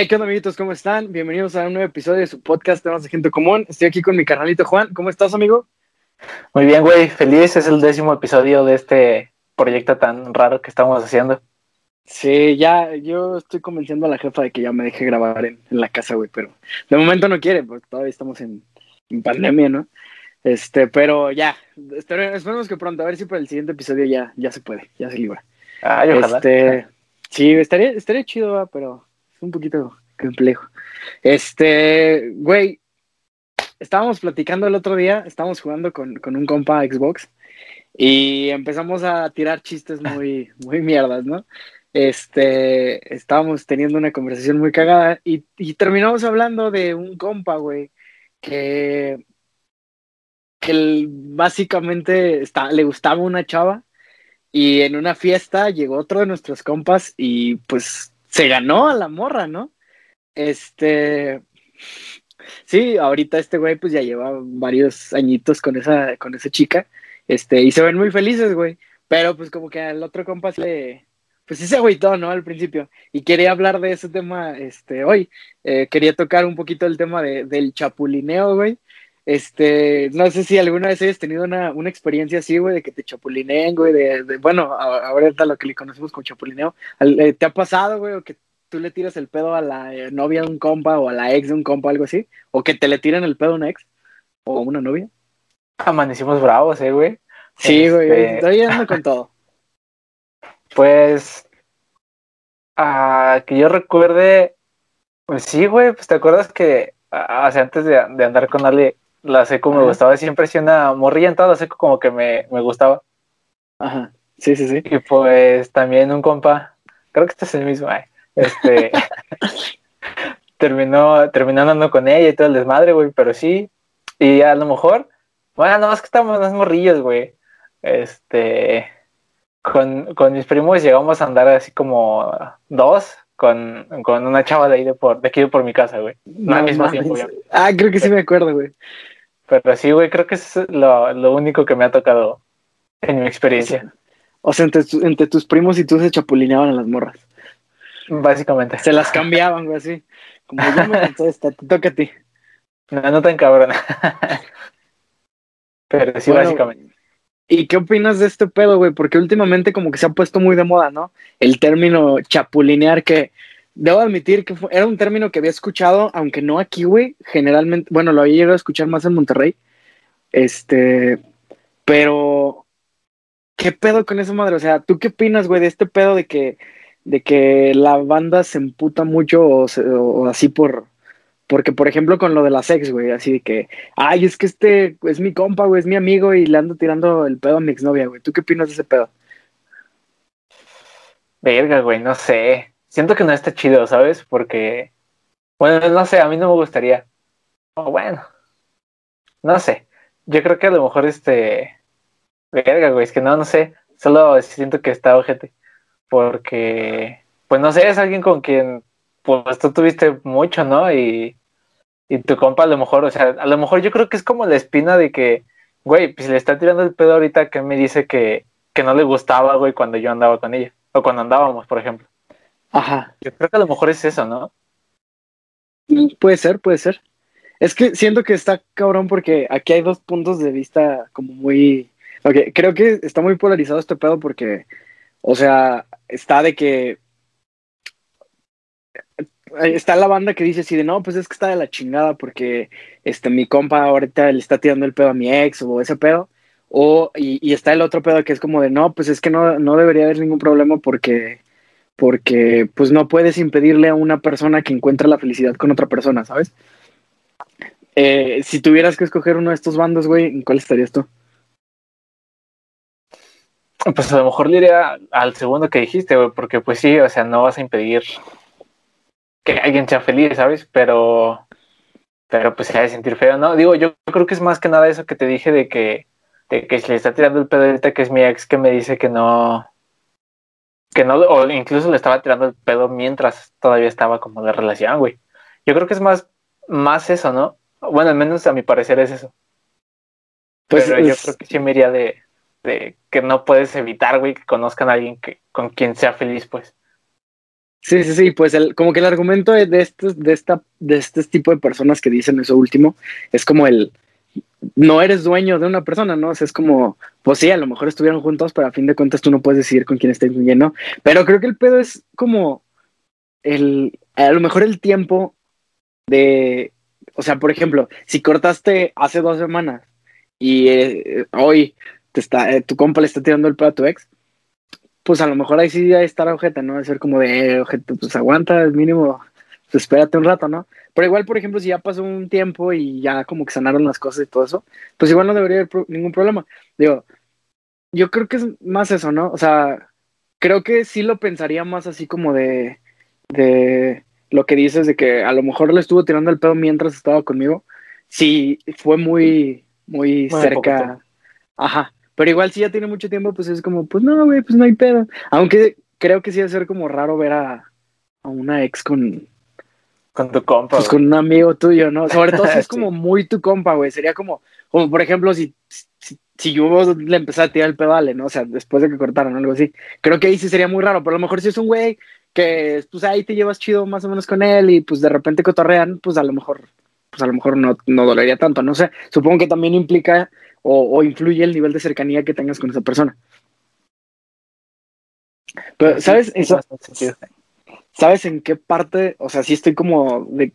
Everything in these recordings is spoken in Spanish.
Hey, ¿qué onda, amiguitos? ¿Cómo están? Bienvenidos a un nuevo episodio de su podcast Temas de Gente Común. Estoy aquí con mi carnalito Juan. ¿Cómo estás, amigo? Muy bien, güey. Feliz. Es el décimo episodio de este proyecto tan raro que estamos haciendo. Sí, ya, yo estoy convenciendo a la jefa de que ya me deje grabar en, la casa, güey, pero de momento no quiere, porque todavía estamos en, pandemia, ¿no? Este, pero ya, esperemos que pronto, a ver si para el siguiente episodio ya, ya se puede, ya se libra. Ay, ojalá. Este, sí, estaría, estaría chido, pero es un poquito complejo. Este, güey, estábamos platicando el otro día, estábamos jugando con, con un compa Xbox y empezamos a tirar chistes muy, muy mierdas, ¿no? Este, estábamos teniendo una conversación muy cagada y, terminamos hablando de un compa, güey, que, que básicamente está, le gustaba una chava y en una fiesta llegó otro de nuestros compas y pues se ganó a la morra, ¿no? Este, sí, ahorita este güey pues ya lleva varios añitos con esa, con esa chica, este, y se ven muy felices, güey, pero pues como que al otro compa le, pues ese agüitó, ¿no? Al principio, y quería hablar de ese tema, este, hoy, eh, quería tocar un poquito el tema de, del chapulineo, güey, este, no sé si alguna vez hayas tenido una, una experiencia así, güey, de que te chapulineen, güey, de, de bueno, ahorita lo que le conocemos como chapulineo. Eh, ¿Te ha pasado, güey, o que tú le tiras el pedo a la eh, novia de un compa o a la ex de un compa, algo así? ¿O que te le tiren el pedo a una ex o a una novia? Amanecimos bravos, eh, güey. Sí, güey, estoy andando con todo. Pues, ah, que yo recuerde, pues sí, güey, pues te acuerdas que hace antes de, de andar con Ale la seco me gustaba, siempre si una morrilla en toda la seco como que me, me gustaba. Ajá, sí, sí, sí. Y pues también un compa, creo que este es el mismo, este, terminó, terminó andando con ella y todo el desmadre, güey, pero sí, y a lo mejor, bueno, no, es que estamos más morrillos, güey, este, con, con mis primos llegamos a andar así como dos, con, con, una chava de ahí de, por, de aquí por mi casa, güey. No, al mismo tiempo, Ah, creo que sí me acuerdo, güey. Pero sí, güey, creo que es lo, lo, único que me ha tocado en mi experiencia. O sea, entre, entre, tus primos y tú se chapulineaban a las morras. Básicamente. Se las cambiaban, güey, así. Como yo me cansé esta, te toca a ti. No, no tan cabrón. Pero sí, básicamente. ¿Y qué opinas de este pedo, güey? Porque últimamente como que se ha puesto muy de moda, ¿no? El término chapulinear, que debo admitir que era un término que había escuchado, aunque no aquí, güey, generalmente, bueno, lo había llegado a escuchar más en Monterrey. Este, pero, ¿qué pedo con eso, madre? O sea, ¿tú qué opinas, güey, de este pedo de que, de que la banda se emputa mucho o, así por, porque, por ejemplo, con lo de la sex, güey, así de que, ay, es que este es mi compa, güey, es mi amigo y le ando tirando el pedo a mi exnovia, güey. ¿Tú qué opinas de ese pedo? Verga, güey, no sé siento que no está chido, ¿sabes? Porque, bueno, no sé, a mí no me gustaría. O bueno, no sé. Yo creo que a lo mejor este. Verga, güey, es que no, no sé. Solo siento que está ojete. Porque, pues no sé, es alguien con quien, pues tú tuviste mucho, ¿no? Y, y tu compa a lo mejor, o sea, a lo mejor yo creo que es como la espina de que, güey, pues le está tirando el pedo ahorita que me dice que, que no le gustaba, güey, cuando yo andaba con ella. O cuando andábamos, por ejemplo. Ajá. Yo creo que a lo mejor es eso, ¿no? Puede ser, puede ser. Es que siento que está cabrón porque aquí hay dos puntos de vista como muy... Okay, creo que está muy polarizado este pedo porque, o sea, está de que... Está la banda que dice así de, no, pues es que está de la chingada porque este, mi compa ahorita le está tirando el pedo a mi ex o ese pedo. O, y, está el otro pedo que es como de, no, pues es que no, no debería haber ningún problema porque porque pues no puedes impedirle a una persona que encuentra la felicidad con otra persona, ¿sabes? Eh, si tuvieras que escoger uno de estos bandos, güey, ¿en cuál estarías tú? Pues a lo mejor le iría al segundo que dijiste, güey, porque pues sí, o sea, no vas a impedir que alguien sea feliz, ¿sabes? Pero, pero pues se ha de sentir feo, ¿no? Digo, yo creo que es más que nada eso que te dije de que, de que si le está tirando el pedo ahorita que es mi ex que me dice que no, que no, o incluso le estaba tirando el pedo mientras todavía estaba como de relación, güey. Yo creo que es más, más eso, ¿no? Bueno, al menos a mi parecer es eso. Pues Pero yo creo que sí me iría de, de que no puedes evitar, güey, que conozcan a alguien que, con quien sea feliz, pues. Sí, sí, sí, pues el, como que el argumento de, estos, de, esta, de este tipo de personas que dicen eso último es como el, no eres dueño de una persona, ¿no? O sea, es como, pues sí, a lo mejor estuvieron juntos, pero a fin de cuentas tú no puedes decidir con quién está incluyendo. Pero creo que el pedo es como el, a lo mejor el tiempo de, o sea, por ejemplo, si cortaste hace dos semanas y eh, hoy te está, eh, tu compa le está tirando el pedo a tu ex, pues a lo mejor ahí sí ya estar ojeta, ¿no? De ser como de, eh, pues aguanta, el mínimo, pues espérate un rato, ¿no? Pero igual, por ejemplo, si ya pasó un tiempo y ya como que sanaron las cosas y todo eso, pues igual no debería haber ningún problema. Digo, yo creo que es más eso, ¿no? O sea, creo que sí lo pensaría más así como de, de lo que dices de que a lo mejor le estuvo tirando el pedo mientras estaba conmigo. Sí, fue muy, muy, cerca. Ajá. Pero igual si ya tiene mucho tiempo, pues es como, pues no, güey, pues no hay pedo. Aunque creo que sí debe ser como raro ver a, a una ex con... Con tu compa. Pues con un amigo tuyo, ¿no? Sobre todo si es como muy tu compa, güey. Sería como, como por ejemplo, si, si, si yo le empecé a tirar el pedo ¿no? O sea, después de que cortaron algo así. Creo que ahí sí sería muy raro. Pero a lo mejor si es un güey que, pues ahí te llevas chido más o menos con él y pues de repente cotorrean, pues a lo mejor, pues a lo mejor no, no dolería tanto. No sé. Supongo que también implica o, influye el nivel de cercanía que tengas con esa persona. Pero, ¿sabes? Eso, ¿Sabes en qué parte? O sea, sí estoy como de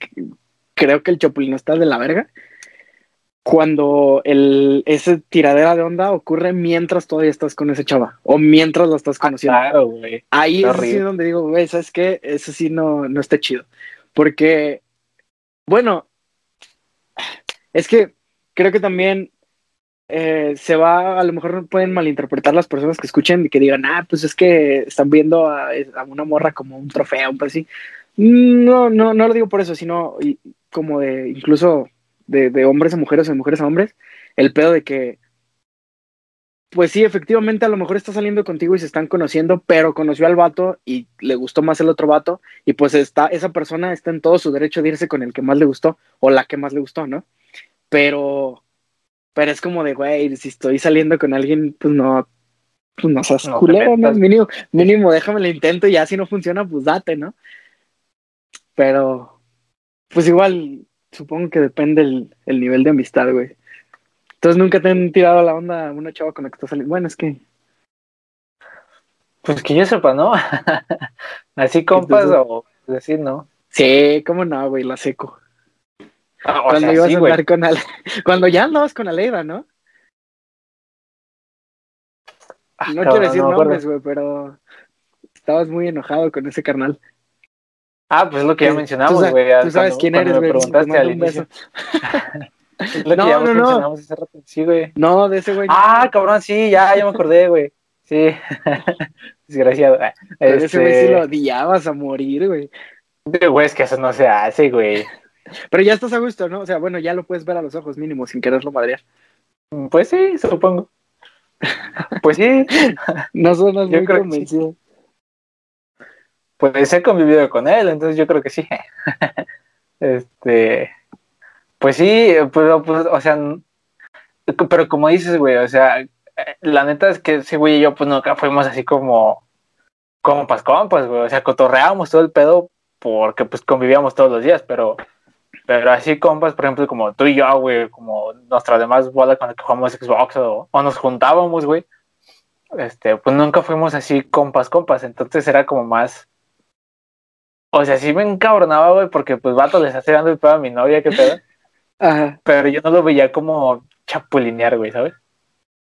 creo que el Chapulín está de la verga. Cuando el, ese tiradera de onda ocurre mientras todavía estás con ese chava o mientras lo estás ah, conociendo. claro, güey. Ahí es así donde digo, güey, ¿sabes qué? Eso sí no, no está chido. Porque, bueno, es que creo que también eh, se va, a lo mejor pueden malinterpretar las personas que escuchen y que digan, ah, pues es que están viendo a, una morra como un trofeo, un así. No, no, no lo digo por eso, sino como de incluso de, hombres a mujeres o de mujeres a hombres, el pedo de que, pues sí, efectivamente a lo mejor está saliendo contigo y se están conociendo, pero conoció al vato y le gustó más el otro vato y pues está, esa persona está en todo su derecho de irse con el que más le gustó o la que más le gustó, ¿no? Pero pero es como de, güey, si estoy saliendo con alguien, pues no, pues no seas culero, ¿no? Mínimo, mínimo, déjame el intento y ya si no funciona, pues date, ¿no? Pero, pues igual, supongo que depende el, el nivel de amistad, güey. Entonces nunca te han tirado la onda a una chava con la que estás saliendo. Bueno, es que. Pues que yo sepa, ¿no? Así compas o decir, ¿no? Sí, cómo no, güey, la seco. Ah, cuando ibas a andar con Ale... Cuando ya andabas con Aleida, ¿no? Ah, no quiero decir nombres, güey, pero estabas muy enojado con ese carnal. Ah, pues es lo que ya mencionamos, güey. Tú, sabes quién eres, güey. Preguntaste al inicio. lo no, que ya no, no. Hace rato. Sí, güey. No, de ese güey. Ah, cabrón, sí, ya, ya me acordé, güey. Sí. Desgraciado. Este... Ese güey sí lo odiabas a morir, güey. Güey, es que eso no se hace, güey. Pero ya estás a gusto, ¿no? O sea, bueno, ya lo puedes ver a los ojos mínimo sin quererlo madrear. Mm, pues sí, supongo. Pues sí. no suenas muy convencido. Pues he convivido con él, entonces yo creo que sí. este. Pues sí, pero, pues, o sea, pero como dices, güey, o sea, la neta es que ese güey y yo, pues nunca fuimos así como compas, compas, güey, o sea, cotorreábamos todo el pedo porque pues convivíamos todos los días, pero pero así compas, por ejemplo, como tú y yo, güey, como nuestra demás bola que jugamos Xbox o, nos juntábamos, güey, este, pues nunca fuimos así compas, compas. Entonces era como más. O sea, sí me encabronaba, güey, porque pues vato le está dando el pedo a mi novia, qué pedo. Ajá. Pero yo no lo veía como chapulinear, güey, ¿sabes?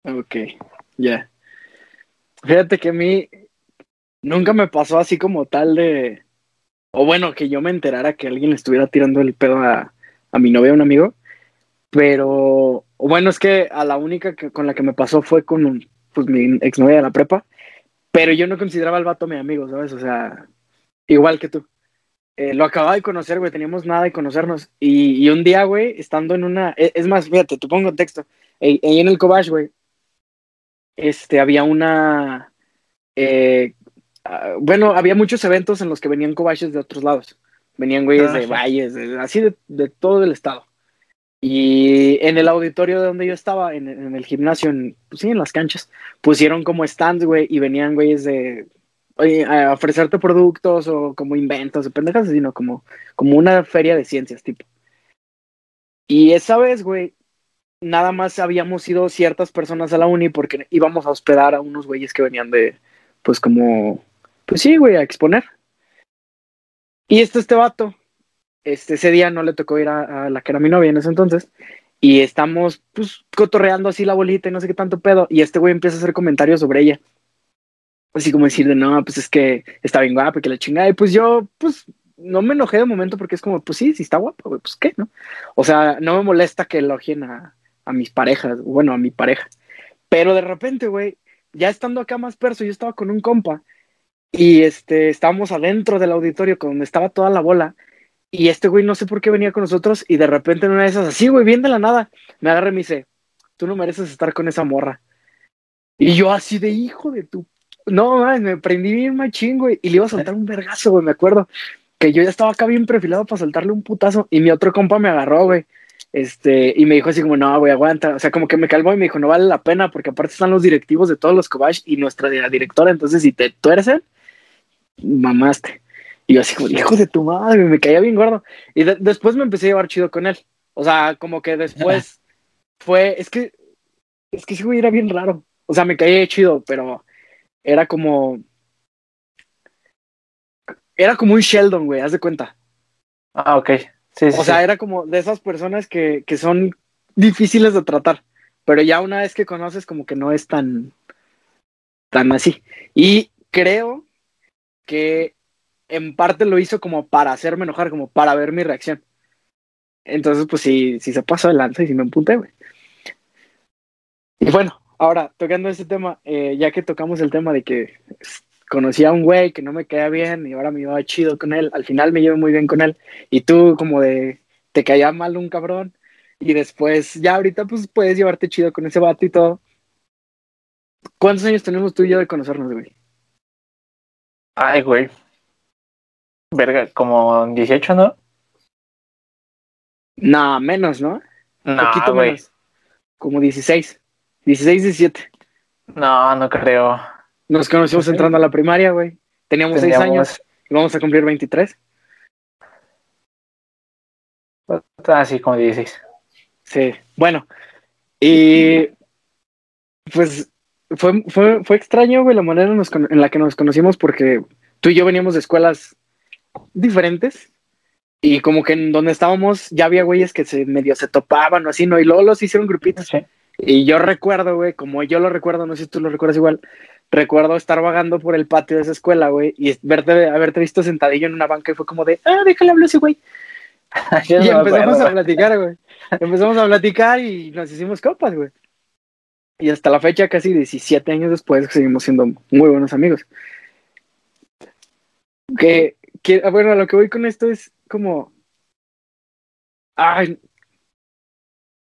Ok, ya. Fíjate que a mí nunca me pasó así como tal de o bueno, que yo me enterara que alguien le estuviera tirando el pedo a, a mi novia, un amigo, pero bueno, es que a la única que, con la que me pasó fue con pues, mi exnovia de la prepa, pero yo no consideraba al vato mi amigo, ¿sabes? O sea, igual que tú. Eh, lo acababa de conocer, güey, teníamos nada de conocernos. Y, un día, güey, estando en una. E, es, más, fíjate, te pongo texto. Ahí en el Cobach, güey, este, había una. Eh, Ah, bueno, había muchos eventos en los que venían cobaches de otros lados. Venían güeyes ah, de valles, así de, todo el estado. Y en el auditorio de donde yo estaba, en, el gimnasio, en, pues sí, en las canchas, pusieron como stands, güey, y venían güeyes de, a ofrecerte productos o como inventos o pendejas, sino como, como una feria de ciencias, tipo. Y esa vez, güey, nada más habíamos ido ciertas personas a la uni porque íbamos a hospedar a unos güeyes que venían de, pues como, pues sí, güey, a exponer. Y este, este vato, este, ese día no le tocó ir a, la que era mi novia en ese entonces, y estamos, pues, cotorreando así la bolita y no sé qué tanto pedo, y este güey empieza a hacer comentarios sobre ella. Así como decir de, no, pues es que está bien guapa, que la chingada, y pues yo, pues, no me enojé de momento porque es como, pues sí, sí está guapa, güey, pues qué, ¿no? O sea, no me molesta que elogien a, a mis parejas, bueno, a mi pareja. Pero de repente, güey, ya estando acá más perso, yo estaba con un compa y este, estábamos adentro del auditorio donde estaba toda la bola y este güey no sé por qué venía con nosotros y de repente en una de esas, así, güey, bien de la nada, me agarra y me dice, tú no mereces estar con esa morra. Y yo así de hijo de tu... No, me prendí bien machín, güey, y le iba a soltar un vergazo, güey, me acuerdo que yo ya estaba acá bien perfilado para soltarle un putazo y mi otro compa me agarró, güey. Este, y me dijo así como, no, güey, aguanta. O sea, como que me calmó y me dijo, no vale la pena porque aparte están los directivos de todos los Kobash y nuestra directora. Entonces, si te, él, mamaste. Y yo así como, hijo de tu madre, me caía bien gordo. Y después me empecé a llevar chido con él. O sea, como que después fue, es que, es que ese güey era bien raro. O sea, me caía chido, pero era como, era como un Sheldon, güey, haz de cuenta. Ah, ok. Sí, o sea, era como de esas personas que, que son difíciles de tratar, pero ya una vez que conoces como que no es tan, tan así. Y creo que en parte lo hizo como para hacerme enojar, como para ver mi reacción. Entonces, pues sí, sí se pasó adelante y sí me empunté, güey. Y bueno, ahora, tocando ese tema, eh, ya que tocamos el tema de que conocí a un güey que no me caía bien y ahora me iba chido con él. Al final me llevo muy bien con él. Y tú como de, te caía mal un cabrón. Y después, ya ahorita pues puedes llevarte chido con ese vato y todo. ¿Cuántos años tenemos tú y yo de conocernos, güey? Ay, güey. Verga, como 18, ¿no? No, menos, ¿no? No, poquito menos. Como 16. 16, 17. No, no creo. Nos conocimos entrando a la primaria, güey. Teníamos seis años y vamos a cumplir 23. Así como 16. Sí, bueno. Y pues fue, fue, fue extraño, güey, la manera en la que nos conocimos porque tú y yo veníamos de escuelas diferentes y como que en donde estábamos ya había güeyes que se medio se topaban o así, ¿no? Y luego los hicieron grupitos. Sí. Y yo recuerdo, güey, como yo lo recuerdo, no sé si tú lo recuerdas igual, recuerdo estar vagando por el patio de esa escuela, güey, y verte, haberte visto sentadillo en una banca y fue como de, ah, déjale hablar ese güey. y empezamos a platicar, güey. Empezamos a platicar y nos hicimos copas, güey. Y hasta la fecha, casi 17 años después, seguimos siendo muy buenos amigos. Que, que bueno, lo que voy con esto es como. Ay.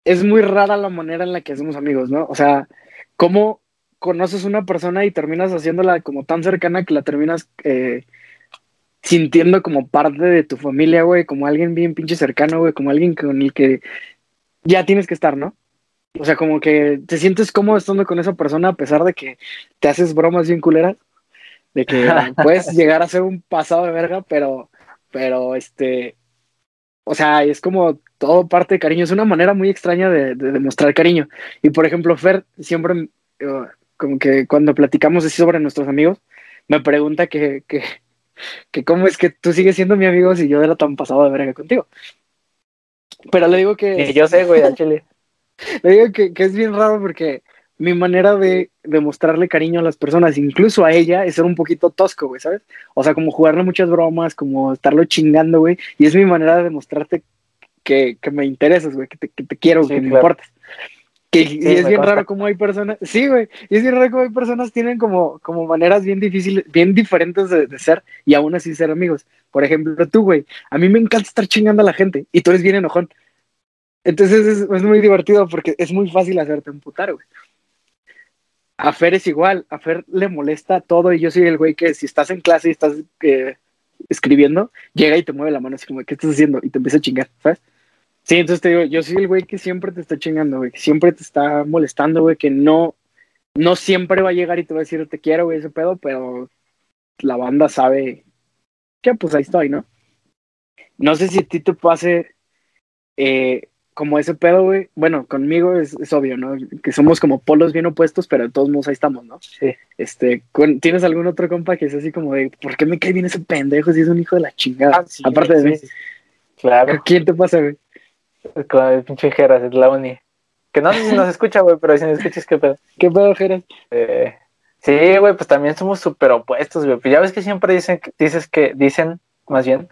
Es muy rara la manera en la que hacemos amigos, ¿no? O sea, cómo conoces una persona y terminas haciéndola como tan cercana que la terminas eh, sintiendo como parte de tu familia, güey, como alguien bien pinche cercano, güey, como alguien con el que ya tienes que estar, ¿no? O sea, como que te sientes cómodo estando con esa persona a pesar de que te haces bromas bien culeras, de que puedes llegar a ser un pasado de verga, pero, pero, este, o sea, es como todo parte de cariño, es una manera muy extraña de, demostrar cariño. Y por ejemplo, Fer siempre, eh, como que cuando platicamos así sobre nuestros amigos, me pregunta que, que, que cómo es que tú sigues siendo mi amigo si yo era tan pasado de verga contigo. Pero le digo que... yo sé, güey, chile. Le digo que, que, es bien raro porque mi manera de demostrarle cariño a las personas, incluso a ella, es ser un poquito tosco, güey, ¿sabes? O sea, como jugarle muchas bromas, como estarlo chingando, güey. Y es mi manera de demostrarte que, que me interesas, güey, que te, que te quiero, que me importas y es bien raro como hay personas, sí, güey, y es bien raro como hay personas tienen como, como maneras bien difíciles, bien diferentes de, ser y aún así ser amigos. Por ejemplo, tú, güey, a mí me encanta estar chingando a la gente y tú eres bien enojón. Entonces es, es muy divertido porque es muy fácil hacerte emputar, güey. A Fer es igual, a Fer le molesta todo y yo soy el güey que si estás en clase y estás eh, escribiendo, llega y te mueve la mano así como, ¿qué estás haciendo? Y te empieza a chingar, ¿sabes? Sí, entonces te digo, yo soy el güey que siempre te está chingando, güey, que siempre te está molestando, güey, que no, no siempre va a llegar y te va a decir te quiero, güey, ese pedo, pero la banda sabe que pues ahí estoy, ¿no? No sé si a ti te pase eh, como ese pedo, güey. Bueno, conmigo es, es, obvio, ¿no? Que somos como polos bien opuestos, pero de todos modos ahí estamos, ¿no? Sí. Este, ¿tienes algún otro compa que es así como de, ¿por qué me cae bien ese pendejo si es un hijo de la chingada? Ah, sí, Aparte de mí. sí. Claro. ¿Quién te pasa, güey? Con el pinche Geras, es la uni. Que no sé si nos escucha, güey, pero si nos escuchas, qué pedo. ¿Qué pedo, Geras? Eh, sí, güey, pues también somos súper opuestos, güey. Pues ya ves que siempre dicen, dices que, dicen, más bien,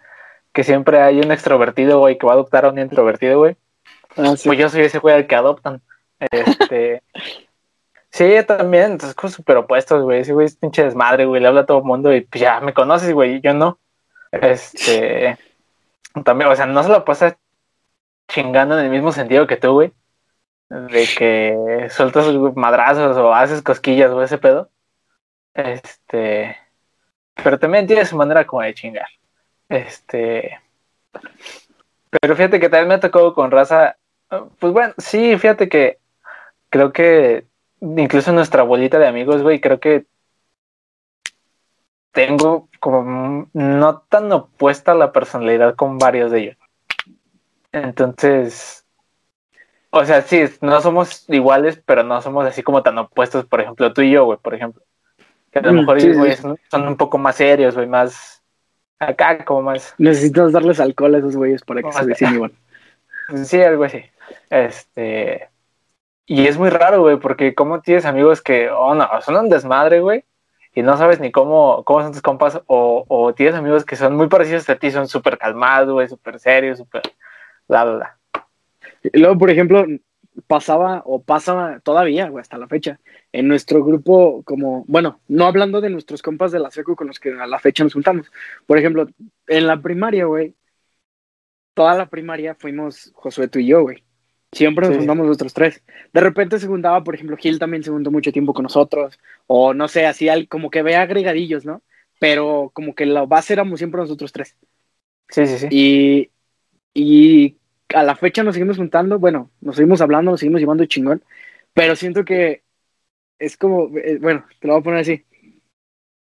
que siempre hay un extrovertido, güey, que va a adoptar a un introvertido, güey. Ah, sí. Pues yo soy ese güey al que adoptan. Este. sí, también, entonces, como súper opuestos, güey. Ese güey es pinche desmadre, güey. Le habla a todo el mundo y pues ya me conoces, güey. Yo no. Este. También, o sea, no se lo pasa chingando en el mismo sentido que tú, güey. De que sueltas madrazos o haces cosquillas o ese pedo. Este. Pero también tiene su manera como de chingar. Este. Pero fíjate que también me tocó con raza. Pues bueno, sí, fíjate que creo que incluso nuestra bolita de amigos, güey, creo que tengo como no tan opuesta la personalidad con varios de ellos. Entonces, o sea, sí, no somos iguales, pero no somos así como tan opuestos, por ejemplo, tú y yo, güey, por ejemplo. Que a lo Mm, mejor sí, güey, sí. son, son un poco más serios, güey, más acá, como más Necesitas darles alcohol a esos güeyes para que se desinhiban. Sí, algo así. Este. Y es muy raro, güey, porque como tienes amigos que, oh no, son un desmadre, güey, y no sabes ni cómo, cómo son tus compas, o, tienes amigos que son muy parecidos a ti, son súper calmados, güey, súper serios, súper. bla, bla, bla. Y luego, por ejemplo, pasaba o pasa todavía, güey, hasta la fecha, en nuestro grupo, como, bueno, no hablando de nuestros compas de la secu con los que a la fecha nos juntamos. Por ejemplo, en la primaria, güey, toda la primaria fuimos Josué, tú y yo, güey. Siempre nos Sí. juntamos nosotros tres. De repente se juntaba, por ejemplo, Gil también se juntó mucho tiempo con nosotros, o no sé, así como que ve agregadillos, ¿no? Pero como que la base éramos siempre nosotros tres. Sí, sí, sí. Y, y a la fecha nos seguimos juntando, bueno, nos seguimos hablando, nos seguimos llevando chingón, pero siento que es como, eh, bueno, te lo voy a poner así.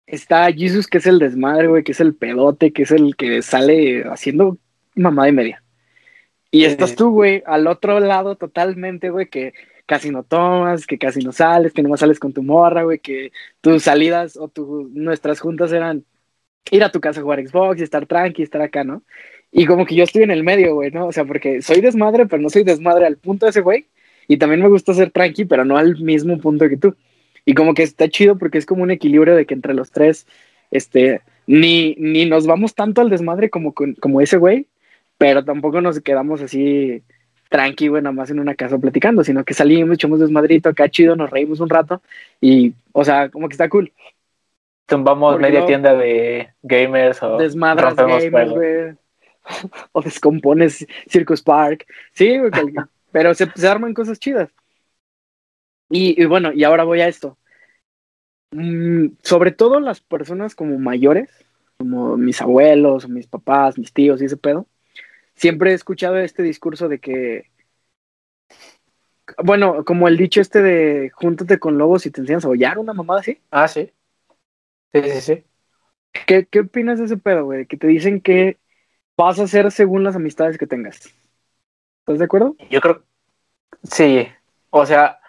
Está Jesus, que es el desmadre, güey, que es el pedote, que es el que sale haciendo mamá y media. Y Sí. estás tú, güey, al otro lado totalmente, güey, que casi no tomas, que casi no sales, que nomás sales con tu morra, güey, que tus salidas o tu, nuestras juntas eran ir a tu casa a jugar Xbox y estar tranqui, estar acá, ¿no? Y como que yo estoy en el medio, güey, ¿no? O sea, porque soy desmadre, pero no soy desmadre al punto de ese güey. Y también me gusta ser tranqui, pero no al mismo punto que tú. Y como que está chido porque es como un equilibrio de que entre los tres, este, ni, ni nos vamos tanto al desmadre como, como ese güey, pero tampoco nos quedamos así tranqui, güey, nada más en una casa platicando, sino que salimos, echamos desmadrito acá chido, nos reímos un rato y, o sea, como que está cool. Tumbamos Porque media no- tienda de gamers o desmadras gamers, güey. O descompones Circus Park. Sí, güey, pero se, se arman cosas chidas. Y, y bueno, y ahora voy a esto. Mm, sobre todo las personas como mayores, como mis abuelos, mis papás, mis tíos y ese pedo, siempre he escuchado este discurso de que, bueno, como el dicho este de júntate con lobos y te enseñas a hollar, una mamada así. Ah, sí. Sí, sí, sí. ¿Qué, qué opinas de ese pedo, güey? Que te dicen que vas a hacer según las amistades que tengas. ¿Estás de acuerdo? Yo creo. Sí. O sea,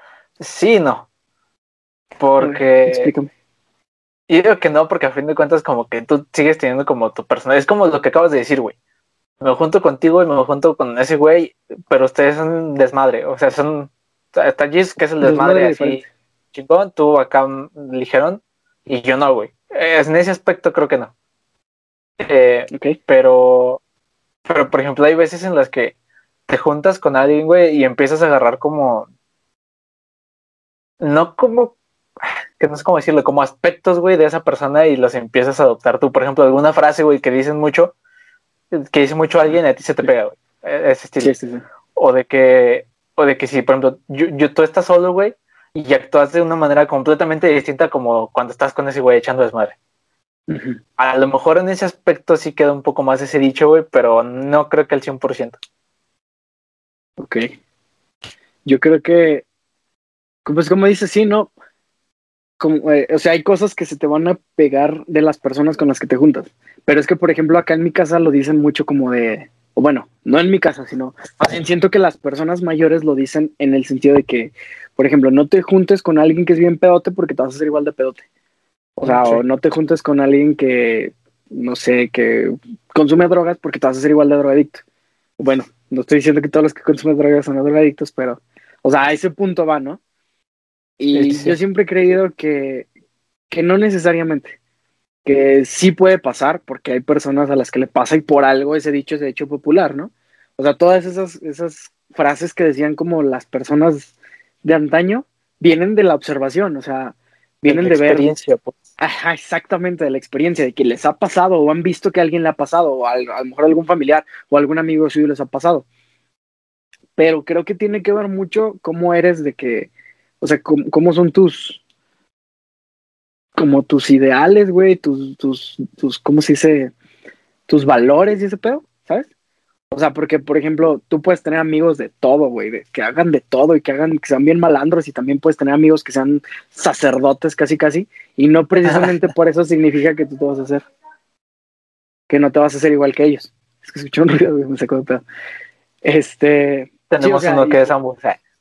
sí y no. Porque. Explícame. Yo digo que no, porque a fin de cuentas, como que tú sigues teniendo como tu personalidad. Es como lo que acabas de decir, güey. Me junto contigo y me junto con ese güey, pero ustedes son desmadre. O sea, son. Está Gis, que es el desmadre, Desmadre así diferente. chingón, tú acá ligerón, y yo no, güey. Eh, En ese aspecto creo que no. Eh, pero, pero por ejemplo, hay veces en las que te juntas con alguien, güey, y empiezas a agarrar como, no como, que no sé cómo decirlo, como aspectos, güey, de esa persona y los empiezas a adoptar tú. Por ejemplo, alguna frase, güey, que dicen mucho, que dice mucho alguien y a ti se te pega, güey. E- Ese estilo. Sí, sí, sí. O de que, o de que si, por ejemplo, yo, yo- tú estás solo, güey, y actúas de una manera completamente distinta como cuando estás con ese güey echando desmadre. A lo mejor en ese aspecto sí queda un poco más ese dicho, güey, pero no creo que al 100%. Ok. Yo creo que, pues como dices, sí, ¿no? Como, eh, o sea, hay cosas que se te van a pegar de las personas con las que te juntas. Pero es que, por ejemplo, acá en mi casa lo dicen mucho como de, o bueno, no en mi casa, sino siento que las personas mayores lo dicen en el sentido de que, por ejemplo, no te juntes con alguien que es bien pedote porque te vas a hacer igual de pedote. O sea, o no te juntes con alguien que, no sé, que consume drogas porque te vas a hacer igual de drogadicto. Bueno, no estoy diciendo que todos los que consumen drogas son drogadictos, pero, o sea, a ese punto va, ¿no? Y yo siempre he creído que, que no necesariamente, que sí puede pasar, porque hay personas a las que le pasa y por algo ese dicho es de hecho popular, ¿no? O sea, todas esas, esas frases que decían como las personas de antaño vienen de la observación, o sea, vienen de, ver. experiencia, pues. Ajá, exactamente, de la experiencia, de que les ha pasado o han visto que a alguien le ha pasado, o a, a lo mejor algún familiar o algún amigo suyo les ha pasado. Pero creo que tiene que ver mucho cómo eres de que, o sea, cómo, cómo son tus, como tus ideales, güey, tus, tus, tus, ¿cómo se dice? Tus valores y ese pedo, ¿sabes? O sea, porque, por ejemplo, tú puedes tener amigos de todo, güey, que hagan de todo y que hagan, que sean bien malandros y también puedes tener amigos que sean sacerdotes casi casi y no precisamente por eso significa que tú te vas a hacer, que no te vas a hacer igual que ellos. Es que escuché un ruido, güey, me sacó de pedo. Este... Tenemos sí, o sea, uno que es ambos.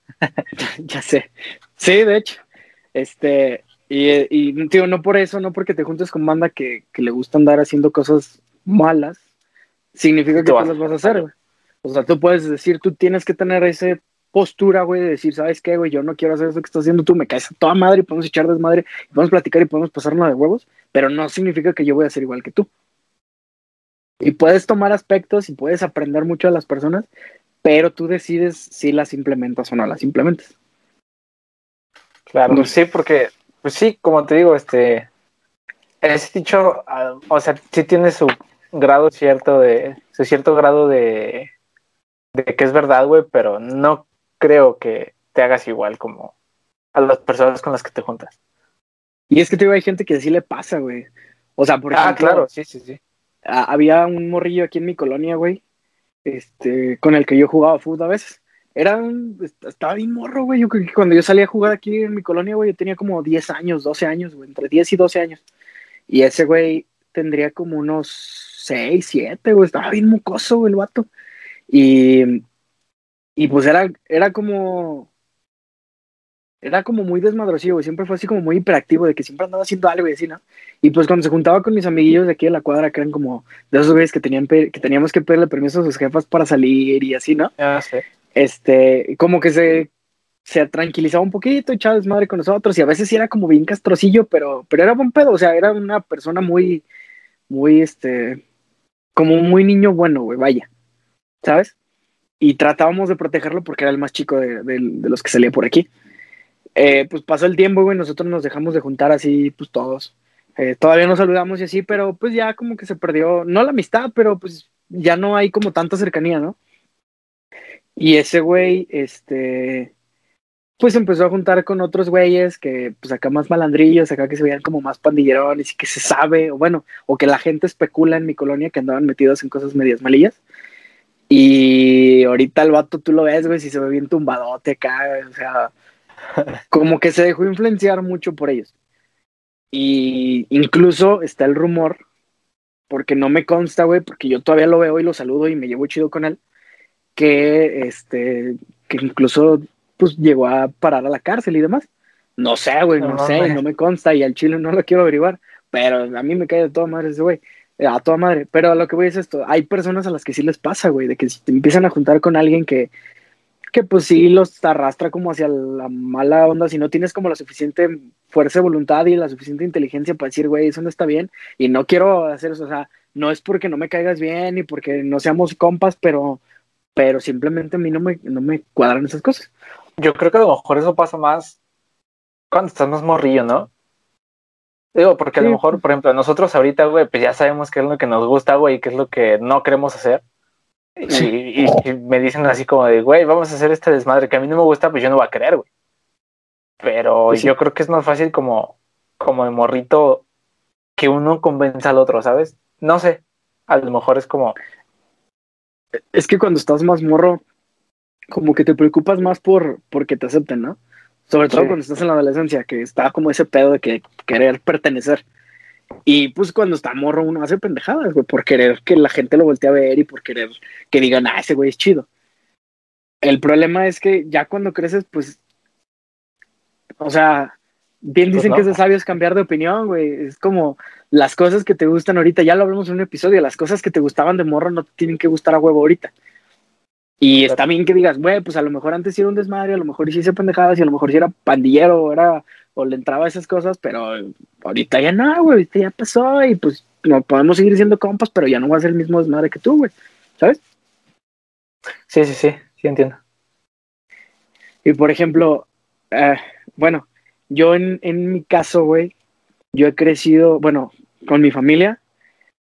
ya sé. Sí, de hecho. Este, y, y tío, no por eso, no porque te juntes con banda que, que le gusta andar haciendo cosas malas, significa que Tú las vas a hacer, güey. O sea, tú puedes decir, tú tienes que tener esa postura, güey, de decir, ¿sabes qué, güey? Yo no quiero hacer eso que estás haciendo tú, me caes a toda madre y podemos echar desmadre, y podemos platicar y podemos pasarnos de huevos, pero no significa que yo voy a ser igual que tú. Y puedes tomar aspectos y puedes aprender mucho de las personas, pero tú decides si las implementas o no las implementas. Claro, No sí, porque, pues sí, como te digo, este, ese dicho, ah, o sea, sí tiene su grado cierto de, su cierto grado de, de que es verdad, güey, pero no creo que te hagas igual como a las personas con las que te juntas. Y es que te digo, hay gente que sí le pasa, güey. O sea, por ah, ejemplo, claro, sí, sí, sí. había un morrillo aquí en mi colonia, güey, este, con el que yo jugaba fútbol a veces. Era un, est- estaba bien morro, güey. Yo creo que cuando yo salía a jugar aquí en mi colonia, güey, yo tenía como 10 años, 12 años, güey, entre 10 y 12 años. Y ese güey tendría como unos 6, 7, güey, estaba bien mucoso, güey, el vato. Y, y pues era, era como, era como muy desmadrosivo, güey, siempre fue así como muy hiperactivo, de que siempre andaba haciendo algo y así, ¿no? Y pues cuando se juntaba con mis amiguillos de aquí de la cuadra, que eran como de esos güeyes que, tenían que teníamos que pedirle permiso a sus jefas para salir y así, ¿no? Sé. Este, como que se, se tranquilizaba un poquito, echaba desmadre con nosotros y a veces sí era como bien castrocillo, pero, pero era buen pedo, o sea, era una persona muy, muy, este, como muy niño bueno, güey, vaya, ¿sabes? Y tratábamos de protegerlo porque era el más chico de, de- de los que salía por aquí. Eh, pues pasó el tiempo, güey, nosotros nos dejamos de juntar así, pues todos. Eh, todavía nos saludamos y así, pero pues ya como que se perdió, no la amistad, pero pues ya no hay como tanta cercanía, ¿no? Y ese güey, este, pues empezó a juntar con otros güeyes que, pues acá más malandrillos, acá que se veían como más pandillerones y que se sabe, o bueno, o que la gente especula en mi colonia que andaban metidos en cosas medias malillas. Y ahorita el vato tú lo ves, güey, si se ve bien tumbadote acá, o sea, como que se dejó influenciar mucho por ellos. Y incluso está el rumor, porque no me consta, güey, porque yo todavía lo veo y lo saludo y me llevo chido con él, que este, que incluso pues llegó a parar a la cárcel y demás. No sé, güey, no, No sé, no me consta y al chile no lo quiero averiguar, pero a mí me cae de toda madre ese güey, a toda madre. Pero a lo que voy es esto, hay personas a las que sí les pasa, güey, de que si te empiezan a juntar con alguien que, que pues sí los arrastra como hacia la mala onda, si no tienes como la suficiente fuerza de voluntad y la suficiente inteligencia para decir, güey, eso no está bien y no quiero hacer eso, o sea, no es porque no me caigas bien ni porque no seamos compas, pero, pero simplemente a mí no me, no me cuadran esas cosas. Yo creo que a lo mejor eso pasa más cuando estás más morrillo, ¿no? Digo, porque a lo mejor, por ejemplo, nosotros ahorita, güey, pues ya sabemos qué es lo que nos gusta, güey, y qué es lo que no queremos hacer. Y, Sí. y- y me dicen así como de, güey, vamos a hacer este desmadre que a mí no me gusta, pues yo no voy a querer, güey. Pero sí. yo creo que es más fácil como, como de morrito que uno convenza al otro, ¿sabes? No sé, a lo mejor es como, Es que cuando estás más morro, como que te preocupas más por, por que te acepten, ¿no? Sobre todo Sí. cuando estás en la adolescencia, que está como ese pedo de que querer pertenecer. Y pues cuando está morro uno hace pendejadas, güey, por querer que la gente lo voltee a ver y por querer que digan, ah, ese güey es chido. El problema es que ya cuando creces, pues, o sea, bien Pues dicen no. que es de sabios cambiar de opinión, güey. Es como las cosas que te gustan ahorita, ya lo hablamos en un episodio, las cosas que te gustaban de morro no te tienen que gustar a huevo ahorita. Y está bien que digas, güey, pues a lo mejor antes sí era un desmadre, a lo mejor sí hice pendejadas y a lo mejor sí era pandillero era, o le entraba a esas cosas, pero ahorita ya no, güey, ya pasó y pues no podemos seguir siendo compas, pero ya no va a ser el mismo desmadre que tú, güey, ¿sabes? Sí, sí, sí, sí entiendo. Y por ejemplo, eh, bueno, yo en, en mi caso, güey, yo he crecido, bueno, con mi familia,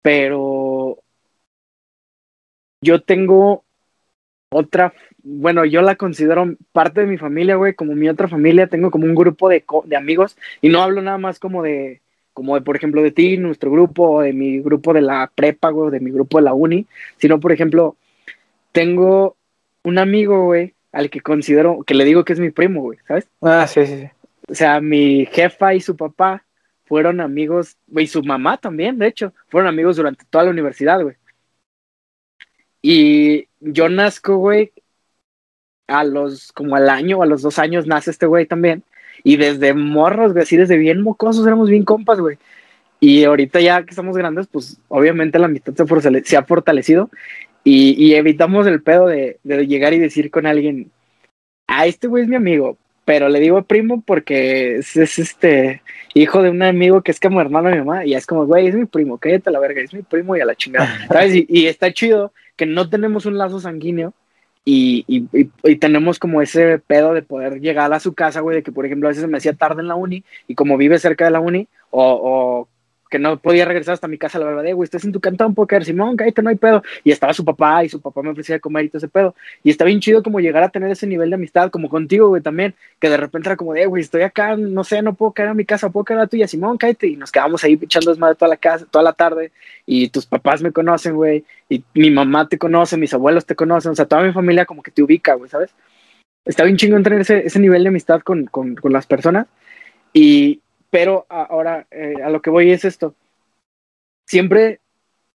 pero yo tengo otra, bueno, yo la considero parte de mi familia, güey, como mi otra familia, tengo como un grupo de, co- de amigos y no hablo nada más como de, como de, por ejemplo, de ti, nuestro grupo, o de mi grupo de la prepa, güey, de mi grupo de la uni, sino, por ejemplo, tengo un amigo, güey, al que considero, que le digo que es mi primo, güey, ¿sabes? Ah, sí, sí, sí. O sea, mi jefa y su papá fueron amigos, güey, y su mamá también, de hecho, fueron amigos durante toda la universidad, güey. Y yo nazco, güey, a los, como al año o a los dos años nace este güey también. Y desde morros, güey, así desde bien mocosos éramos bien compas, güey. Y ahorita ya que estamos grandes, pues obviamente la amistad se, ha fortalecido y, y evitamos el pedo de, de llegar y decir con alguien, ah, este güey es mi amigo, pero le digo primo porque es, es, este hijo de un amigo que es como hermano de mi mamá y es como, güey, es mi primo, cállate a la verga, es mi primo y a la chingada, ¿sabes? Y, y está chido que no tenemos un lazo sanguíneo y, y, tenemos como ese pedo de poder llegar a su casa, güey, de que por ejemplo a veces me hacía tarde en la uni y como vive cerca de la uni o, o que no podía regresar hasta mi casa a la verdad, güey, estás en tu cantón, puedo caer, Simón, cállate, no hay pedo. Y estaba su papá y su papá me ofrecía comer y todo ese pedo. Y está bien chido como llegar a tener ese nivel de amistad, como contigo, güey, también, que de repente era como de, "Eh, güey, estoy acá, no sé, no puedo caer a mi casa, puedo caer a tuya, Simón, cállate. Y nos quedamos ahí echando desmadre toda la casa, toda la tarde. Y tus papás me conocen, güey, y mi mamá te conoce, mis abuelos te conocen, o sea, toda mi familia como que te ubica, güey, ¿sabes? Está bien chingón tener ese, ese nivel de amistad con, con, con las personas. Y, pero ahora eh, a lo que voy es esto. Siempre,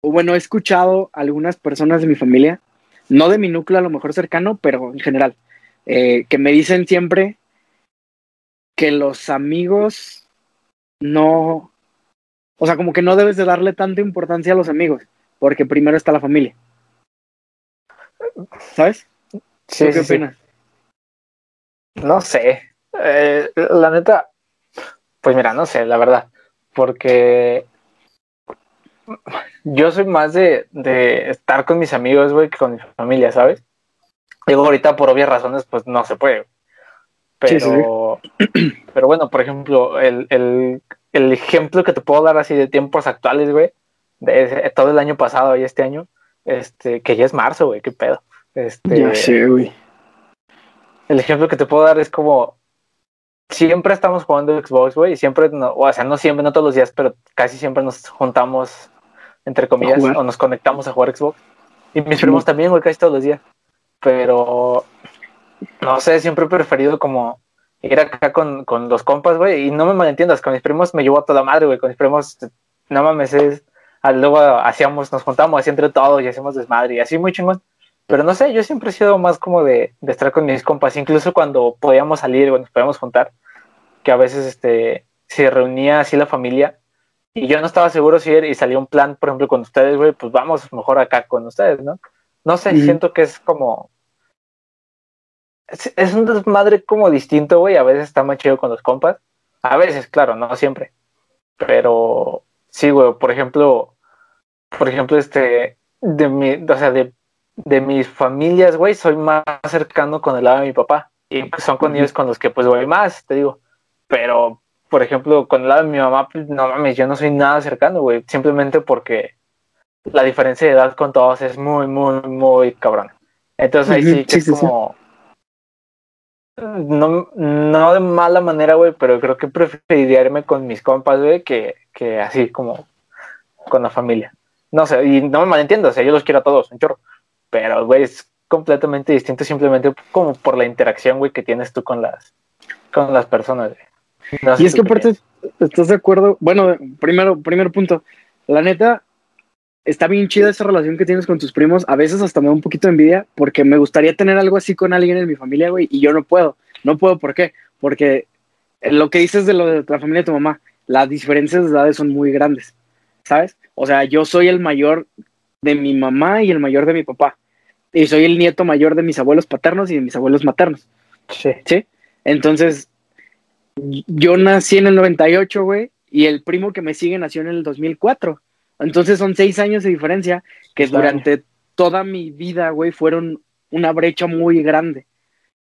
o bueno, he escuchado a algunas personas de mi familia, no de mi núcleo a lo mejor cercano, pero en general, eh, que me dicen siempre que los amigos no, o sea, como que no debes de darle tanta importancia a los amigos, porque primero está la familia. ¿Sabes? Sí, ¿Tú qué sí, sí. opinas? No sé. Eh, la neta, pues mira, no sé, la verdad. Porque yo soy más de, de estar con mis amigos, güey, que con mi familia, ¿sabes? Digo, ahorita por obvias razones, pues no se puede. Pero, sí, pero bueno, por ejemplo, el, el, el ejemplo que te puedo dar así de tiempos actuales, güey, de todo el año pasado y este año, este, que ya es marzo, güey, qué pedo. Este, Ya sé, güey. el ejemplo que te puedo dar es como siempre estamos jugando Xbox, güey, y siempre, no, o sea, no siempre, no todos los días, pero casi siempre nos juntamos, entre comillas, o nos conectamos a jugar Xbox. Y mis Sí, primos mo. también, güey, casi todos los días. Pero, no sé, siempre he preferido como ir acá con, con los compas, güey, y no me malentiendas, con mis primos me llevo a toda madre, güey, con mis primos, no mames, es, luego hacíamos, nos juntamos así entre todos y hacíamos desmadre, y así muy chingón. Pero no sé, yo siempre he sido más como de, de estar con mis compas, incluso cuando podíamos salir o nos podíamos juntar, que a veces este, se reunía así la familia y yo no estaba seguro si ir y salía un plan, por ejemplo, con ustedes, güey, pues vamos mejor acá con ustedes, ¿no? No sé, siento que es como... Es, es un desmadre como distinto, güey, a veces está más chido con los compas, a veces, claro, no siempre, pero sí, güey, por ejemplo, por ejemplo, este, de mi, o sea, de de mis familias, güey, soy más cercano con el lado de mi papá. Y pues, son con ellos con los que pues voy más, te digo. Pero, por ejemplo, con el lado de mi mamá, pues, no mames, yo no soy nada cercano, güey. Simplemente porque la diferencia de edad con todos es muy, muy, muy cabrón. Entonces ahí sí que sí, es sí, sí. como... No, no de mala manera, güey, pero creo que preferiría irme con mis compas, güey, que, que así como con la familia. No sé, y no me malentiendo, o sea, yo los quiero a todos, un chorro. Pero, güey, es completamente distinto simplemente como por la interacción, güey, que tienes tú con las, con las personas. y es que aparte, ¿estás de acuerdo? Bueno, primero, primer punto. La neta, está bien chida esa relación que tienes con tus primos. A veces hasta me da un poquito de envidia porque me gustaría tener algo así con alguien en mi familia, güey, y yo no puedo. No puedo, ¿por qué? Porque lo que dices de lo de la familia de tu mamá, las diferencias de edades son muy grandes, ¿sabes? O sea, yo soy el mayor de mi mamá y el mayor de mi papá. Y soy el nieto mayor de mis abuelos paternos y de mis abuelos maternos. Sí. ¿Sí? Entonces, yo nací en el 98, güey, y el primo que me sigue nació en el 2004. Entonces son seis años de diferencia que durante toda mi vida, güey, fueron una brecha muy grande.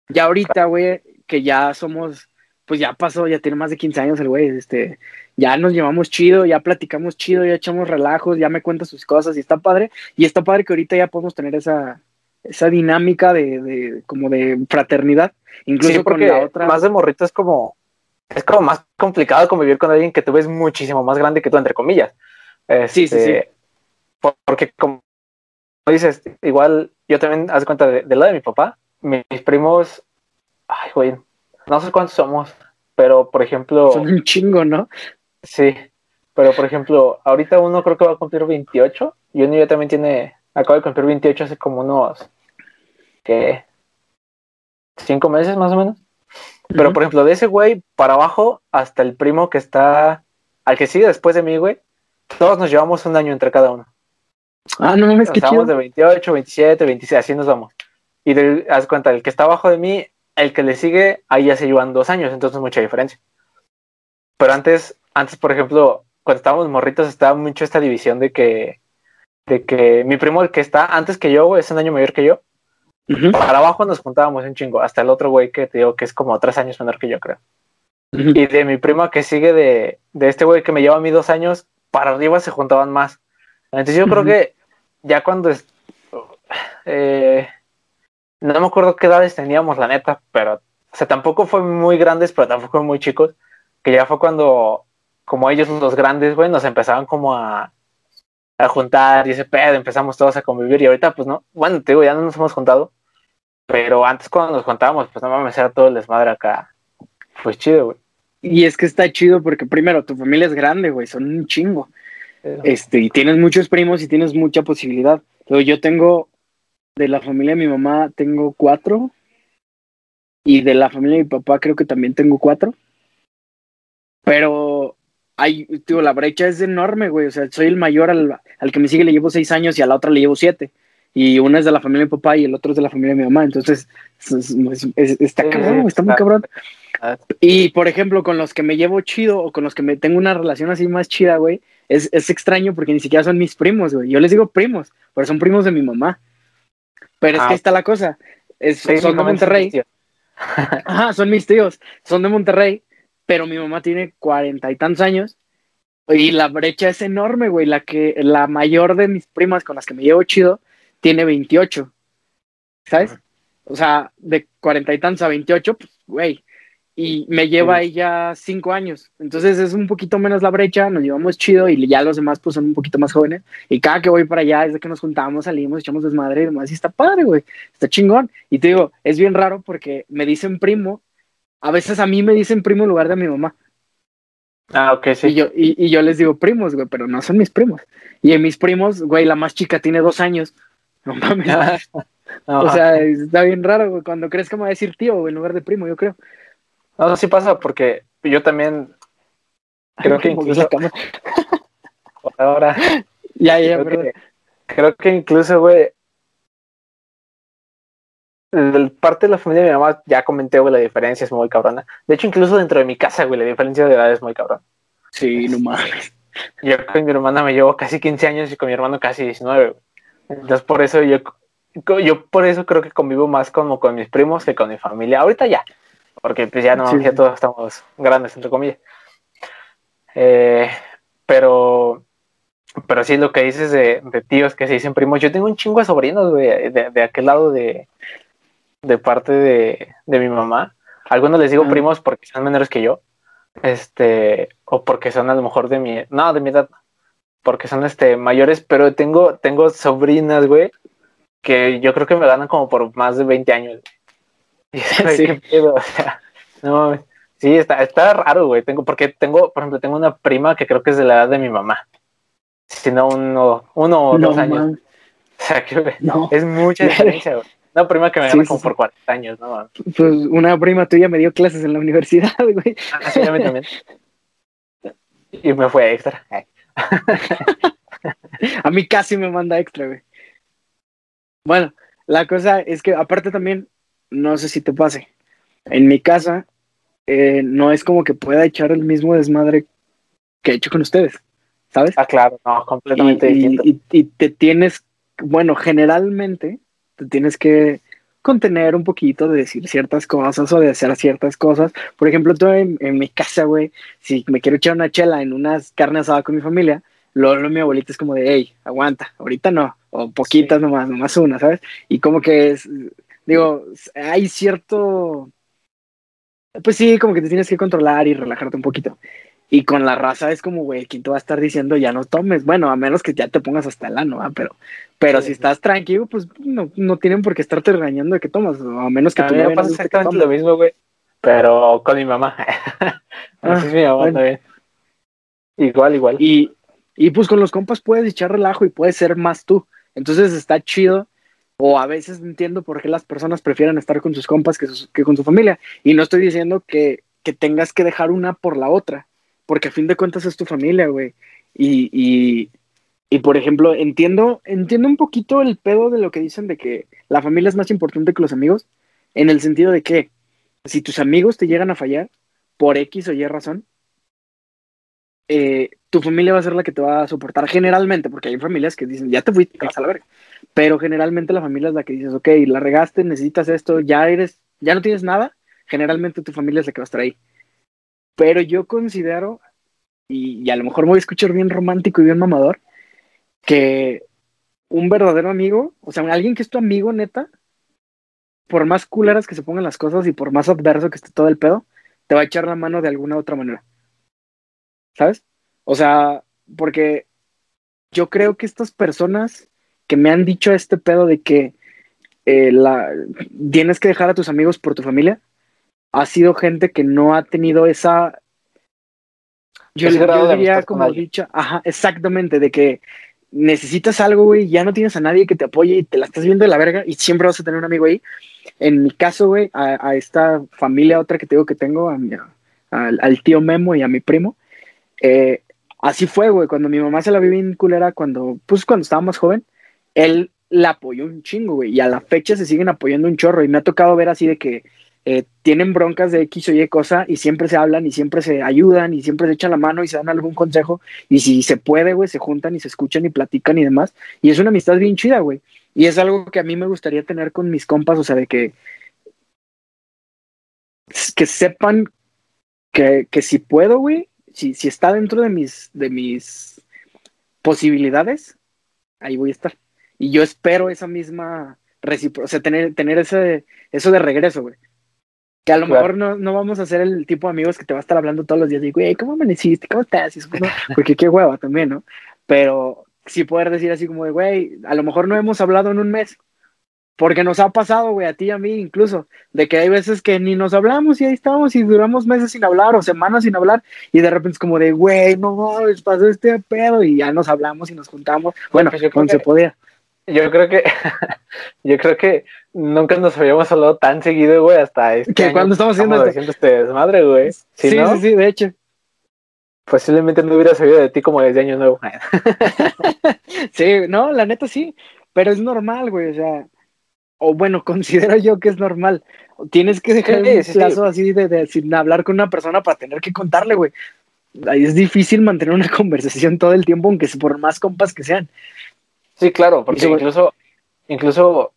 Ya ahorita, güey, que ya somos, pues ya pasó, ya tiene más de 15 años el güey, este, ya nos llevamos chido, ya platicamos chido, ya echamos relajos, ya me cuenta sus cosas y está padre. Y está padre que ahorita ya podemos tener esa, esa dinámica de, de como de fraternidad. Incluso porque con la otra. Más de morrito es como, es como más complicado convivir con alguien que tú ves muchísimo más grande que tú, entre comillas sí, sí, sí. Este, porque como dices, igual yo también, haz cuenta, de, lado de mi papá, mis primos, ay, güey, no sé cuántos somos, pero por ejemplo... Son un chingo, ¿no? Sí, pero por ejemplo, ahorita uno creo que va a cumplir 28 y uno ya también tiene, acaba de cumplir 28 hace como unos, ¿qué? Cinco meses más o menos. Pero por ejemplo, de ese güey para abajo hasta el primo que está, al que sigue después de mí, güey, todos nos llevamos un año entre cada uno. Ah, no mames, qué chido. de 28, 27, 26, así nos vamos. Y de, haz cuenta, el que está abajo de mí, el que le sigue, ahí ya se llevan dos años, entonces mucha diferencia. Pero antes, antes, por ejemplo, cuando estábamos morritos, estaba mucho esta división de que, de que mi primo, el que está antes que yo, es un año mayor que yo. Para abajo nos juntábamos un chingo, hasta el otro güey que te digo que es como tres años menor que yo, creo. Y de mi primo que sigue de, de este güey que me lleva a mí dos años, para arriba se juntaban más. Entonces yo creo que ya cuando... Eh, no me acuerdo qué edades teníamos, la neta, pero... O sea, tampoco fue muy grandes, pero tampoco muy chicos. Que ya fue cuando, como ellos los grandes, güey, nos empezaban como a, a juntar y ese pedo, empezamos todos a convivir y ahorita pues no, bueno, te digo, ya no nos hemos juntado, pero antes cuando nos juntábamos, pues no mames, era todo el desmadre acá, pues chido, güey. Y es que está chido porque primero tu familia es grande, güey, son un chingo. Este, y tienes muchos primos y tienes mucha posibilidad. Pero yo tengo, de la familia de mi mamá, tengo cuatro. Y de la familia de mi papá creo que también tengo cuatro. Pero hay, tío, la brecha es enorme, güey. O sea, soy el mayor al, al que me sigue le llevo seis años y a la otra le llevo siete y una es de la familia de mi papá y el otro es de la familia de mi mamá. Entonces, está cabrón, está muy cabrón. Y por ejemplo, con los que me llevo chido o con los que me tengo una relación así más chida, güey, es, es extraño porque ni siquiera son mis primos, güey. Yo les digo primos, pero son primos de mi mamá. Pero es que ah. está la cosa. Es, son de Monterrey. Ajá, son mis tíos. Son de Monterrey, pero mi mamá tiene cuarenta y tantos años. Y la brecha es enorme, güey. La que, la mayor de mis primas con las que me llevo chido tiene 28. ¿Sabes? O sea, de cuarenta y tantos a 28, pues, güey. Y me lleva ella cinco años. Entonces es un poquito menos la brecha, nos llevamos chido y ya los demás pues son un poquito más jóvenes. Y cada que voy para allá, desde que nos juntamos, salimos, echamos desmadre y demás. Y está padre, güey. Está chingón. Y te digo, es bien raro porque me dicen primo. A veces a mí me dicen primo en lugar de mi mamá. Ah, ok, sí. Y yo, y, y yo les digo primos, güey, pero no son mis primos. Y en mis primos, güey, la más chica tiene dos años. No mames. o sea, está bien raro, güey. Cuando crees que me va a decir tío, en lugar de primo, yo creo. No, sí pasa, porque yo también creo que incluso. ahora. Ya, ya, creo que, creo que incluso, güey. Parte de la familia de mi mamá, ya comenté, güey, la diferencia es muy cabrona. De hecho, incluso dentro de mi casa, güey, la diferencia de edad es muy cabrona. Sí, no mames. Yo con mi hermana me llevo casi 15 años y con mi hermano casi 19, güey. Entonces por eso yo, yo por eso creo que convivo más como con mis primos que con mi familia. Ahorita ya, porque pues ya no, ya todos estamos grandes, entre comillas. Eh, pero, pero sí lo que dices de, tíos que se dicen primos. Yo tengo un chingo de sobrinos, de, de, aquel lado de, de parte de, de mi mamá. Algunos les digo primos porque son menores que yo. Este, o porque son a lo mejor de mi, no, de mi edad porque son este mayores, pero tengo, tengo sobrinas, güey, que yo creo que me ganan como por más de 20 años. Y sí. o sea, no Sí, está, está raro, güey. Tengo, porque tengo, por ejemplo, tengo una prima que creo que es de la edad de mi mamá. Si no, uno, uno o dos años. O sea, que no. es mucha diferencia, güey. Una prima que me gana como por 40 años, ¿no? Pues una prima tuya me dio clases en la universidad, güey. Ah, sí, a mí también. Y me fue extra. a mí casi me manda extra, güey. Bueno, la cosa es que aparte también, no sé si te pase, en mi casa eh, no es como que pueda echar el mismo desmadre que he hecho con ustedes, ¿sabes? Ah, claro, no, completamente y, Y, te tienes, bueno, generalmente te tienes que contener un poquito de decir ciertas cosas o de hacer ciertas cosas. Por ejemplo, tú en, mi casa, güey, si me quiero echar una chela en unas carnes asadas con mi familia, luego, mi abuelita es como de, hey, aguanta, ahorita no, o poquitas nomás, nomás una, ¿sabes? Y como que es, digo, hay cierto pues sí, como que te tienes que controlar y relajarte un poquito. Y con la raza es como, güey, ¿quién te va a estar diciendo ya no tomes? Bueno, a menos que ya te pongas hasta el ano, ¿ah? pero, pero si estás tranquilo, pues no, no tienen por qué estarte regañando de que tomas, a menos que a tú mí me pasa exactamente lo mismo, güey, pero con mi mamá. Así es mi mamá también. Igual, igual. Y, y pues con los compas puedes echar relajo y puedes ser más tú. Entonces está chido o a veces entiendo por qué las personas prefieren estar con sus compas que, con su familia. Y no estoy diciendo que, tengas que dejar una por la otra, porque a fin de cuentas es tu familia, güey. Y, y, por ejemplo, entiendo, entiendo un poquito el pedo de lo que dicen de que la familia es más importante que los amigos, en el sentido de que si tus amigos te llegan a fallar por X o Y razón, eh, tu familia va a ser la que te va a soportar generalmente, porque hay familias que dicen, ya te fuiste a la verga. Pero generalmente la familia es la que dices, ok, la regaste, necesitas esto, ya eres, ya no tienes nada, generalmente tu familia es la que va a estar. Pero yo considero, y, a lo mejor me voy a escuchar bien romántico y bien mamador, que un verdadero amigo, o sea, alguien que es tu amigo neta, por más culeras que se pongan las cosas y por más adverso que esté todo el pedo, te va a echar la mano de alguna otra manera. ¿Sabes? O sea, porque yo creo que estas personas que me han dicho este pedo de que eh, tienes que dejar a tus amigos por tu familia, ha sido gente que no ha tenido esa... Yo, yo diría como dicho, ajá, exactamente, de que necesitas algo, güey, ya no tienes a nadie que te apoye y te la estás viendo de la verga y siempre vas a tener un amigo ahí. En mi caso, güey, a, esta familia otra que te digo que tengo, a al, tío Memo y a mi primo, eh, así fue, güey, cuando mi mamá se la vi bien culera, cuando, pues cuando estaba más joven, él la apoyó un chingo, güey, y a la fecha se siguen apoyando un chorro, y me ha tocado ver así de que eh, tienen broncas de X o Y cosa, y siempre se hablan, y siempre se ayudan, y siempre se echan la mano, y se dan algún consejo, y si se puede, güey, se juntan y se escuchan y platican y demás, y es una amistad bien chida, güey, y es algo que a mí me gustaría tener con mis compas, o sea, de que que sepan que, que si puedo, güey, si, si está dentro de mis, de mis posibilidades, ahí voy a estar. Y yo espero esa misma reciprocidad, o sea, tener, tener ese, eso de regreso, güey. Que a lo mejor no, no, vamos a ser el tipo de amigos que te va a estar hablando todos los días y, güey, ¿cómo amaneciste? ¿Cómo estás? Porque qué hueva también, ¿no? Pero sí poder decir así como de, güey, a lo mejor no hemos hablado en un mes. Porque nos ha pasado, güey, a ti y a mí incluso, de que hay veces que ni nos hablamos y ahí estamos y duramos meses sin hablar o semanas sin hablar y de repente es como de, güey, no, pasó este pedo y ya nos hablamos y nos juntamos. Bueno, pues cuando se podía. Yo creo que, yo creo que nunca nos habíamos hablado tan seguido, güey, hasta este que cuando estamos haciendo, este... este... desmadre, güey. Sí, sí, sí, de hecho. Posiblemente no hubiera sabido de ti como desde año nuevo. sí, no, la neta sí, pero es normal, güey, o sea, o bueno, considero yo que es normal. Tienes que dejar un plazo así de, de, sin hablar con una persona para tener que contarle, güey. Ahí es difícil mantener una conversación todo el tiempo, aunque por más compas que sean. Sí, claro, porque incluso, incluso,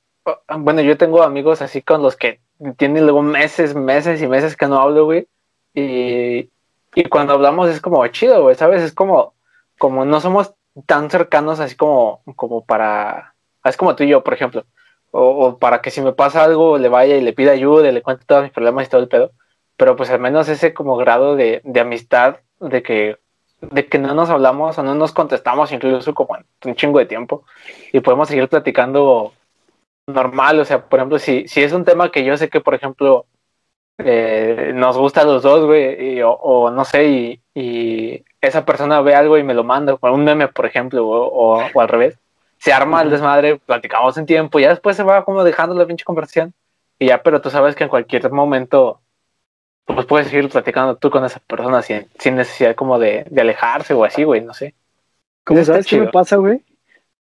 bueno, yo tengo amigos así con los que tienen luego meses, meses y meses que no hablo, güey. Y, y cuando hablamos es como chido, güey, ¿sabes? Es como, como no somos tan cercanos así como, como para, es como tú y yo, por ejemplo. O, para que si me pasa algo le vaya y le pida ayuda y le cuente todos mis problemas y todo el pedo. Pero pues al menos ese como grado de, de amistad, de que de que no nos hablamos o no nos contestamos incluso como un chingo de tiempo y podemos seguir platicando normal, o sea, por ejemplo, si, si es un tema que yo sé que, por ejemplo, eh, nos gusta a los dos, güey, o, no sé, y, y, esa persona ve algo y me lo manda, con un meme, por ejemplo, o, o, al revés. Se arma el desmadre, platicamos en tiempo, y ya después se va como dejando la pinche conversación. Y ya, pero tú sabes que en cualquier momento pues puedes seguir platicando tú con esa persona sin, sin necesidad como de, de alejarse o así, güey, no sé. ¿Cómo sabes qué me pasa, güey?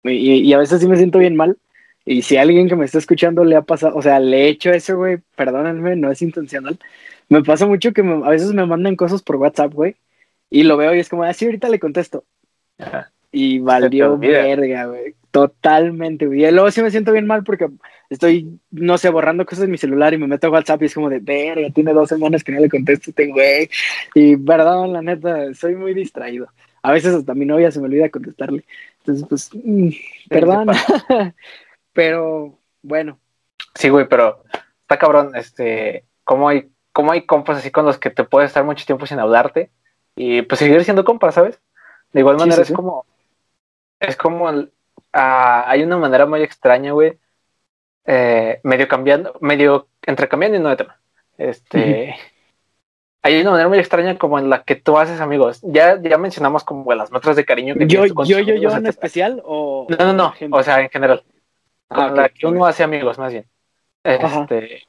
Y, y, a veces sí me siento bien mal. Y si alguien que me está escuchando le ha pasado, o sea, le he hecho eso, güey, perdónenme, no es intencional. Me pasa mucho que a veces me mandan cosas por WhatsApp, güey, y lo veo y es como, así ah, ahorita le contesto. Y valió verga, güey. Totalmente, güey. Y luego sí me siento bien mal porque estoy, no sé, borrando cosas en mi celular y me meto a WhatsApp y es como de, verga, tiene dos semanas que no le contesto este güey. Y perdón, la neta, soy muy distraído. A veces hasta mi novia se me olvida contestarle. Entonces, pues, mm, perdón. pero, bueno. Sí, güey, pero está cabrón, este, ¿cómo hay, cómo hay compas así con los que te puedes estar mucho tiempo sin hablarte y pues seguir siendo compas, ¿sabes? De igual manera es como, es como, ah, hay una manera muy extraña, güey, eh, medio cambiando, medio entrecambiando y no de tema. Este, hay una manera muy extraña como en la que tú haces amigos. Ya, ya mencionamos como las muestras de cariño que yo, yo, yo, yo en especial o no, no, no, o sea, en general. Ah, la que uno hace amigos, más bien. Este,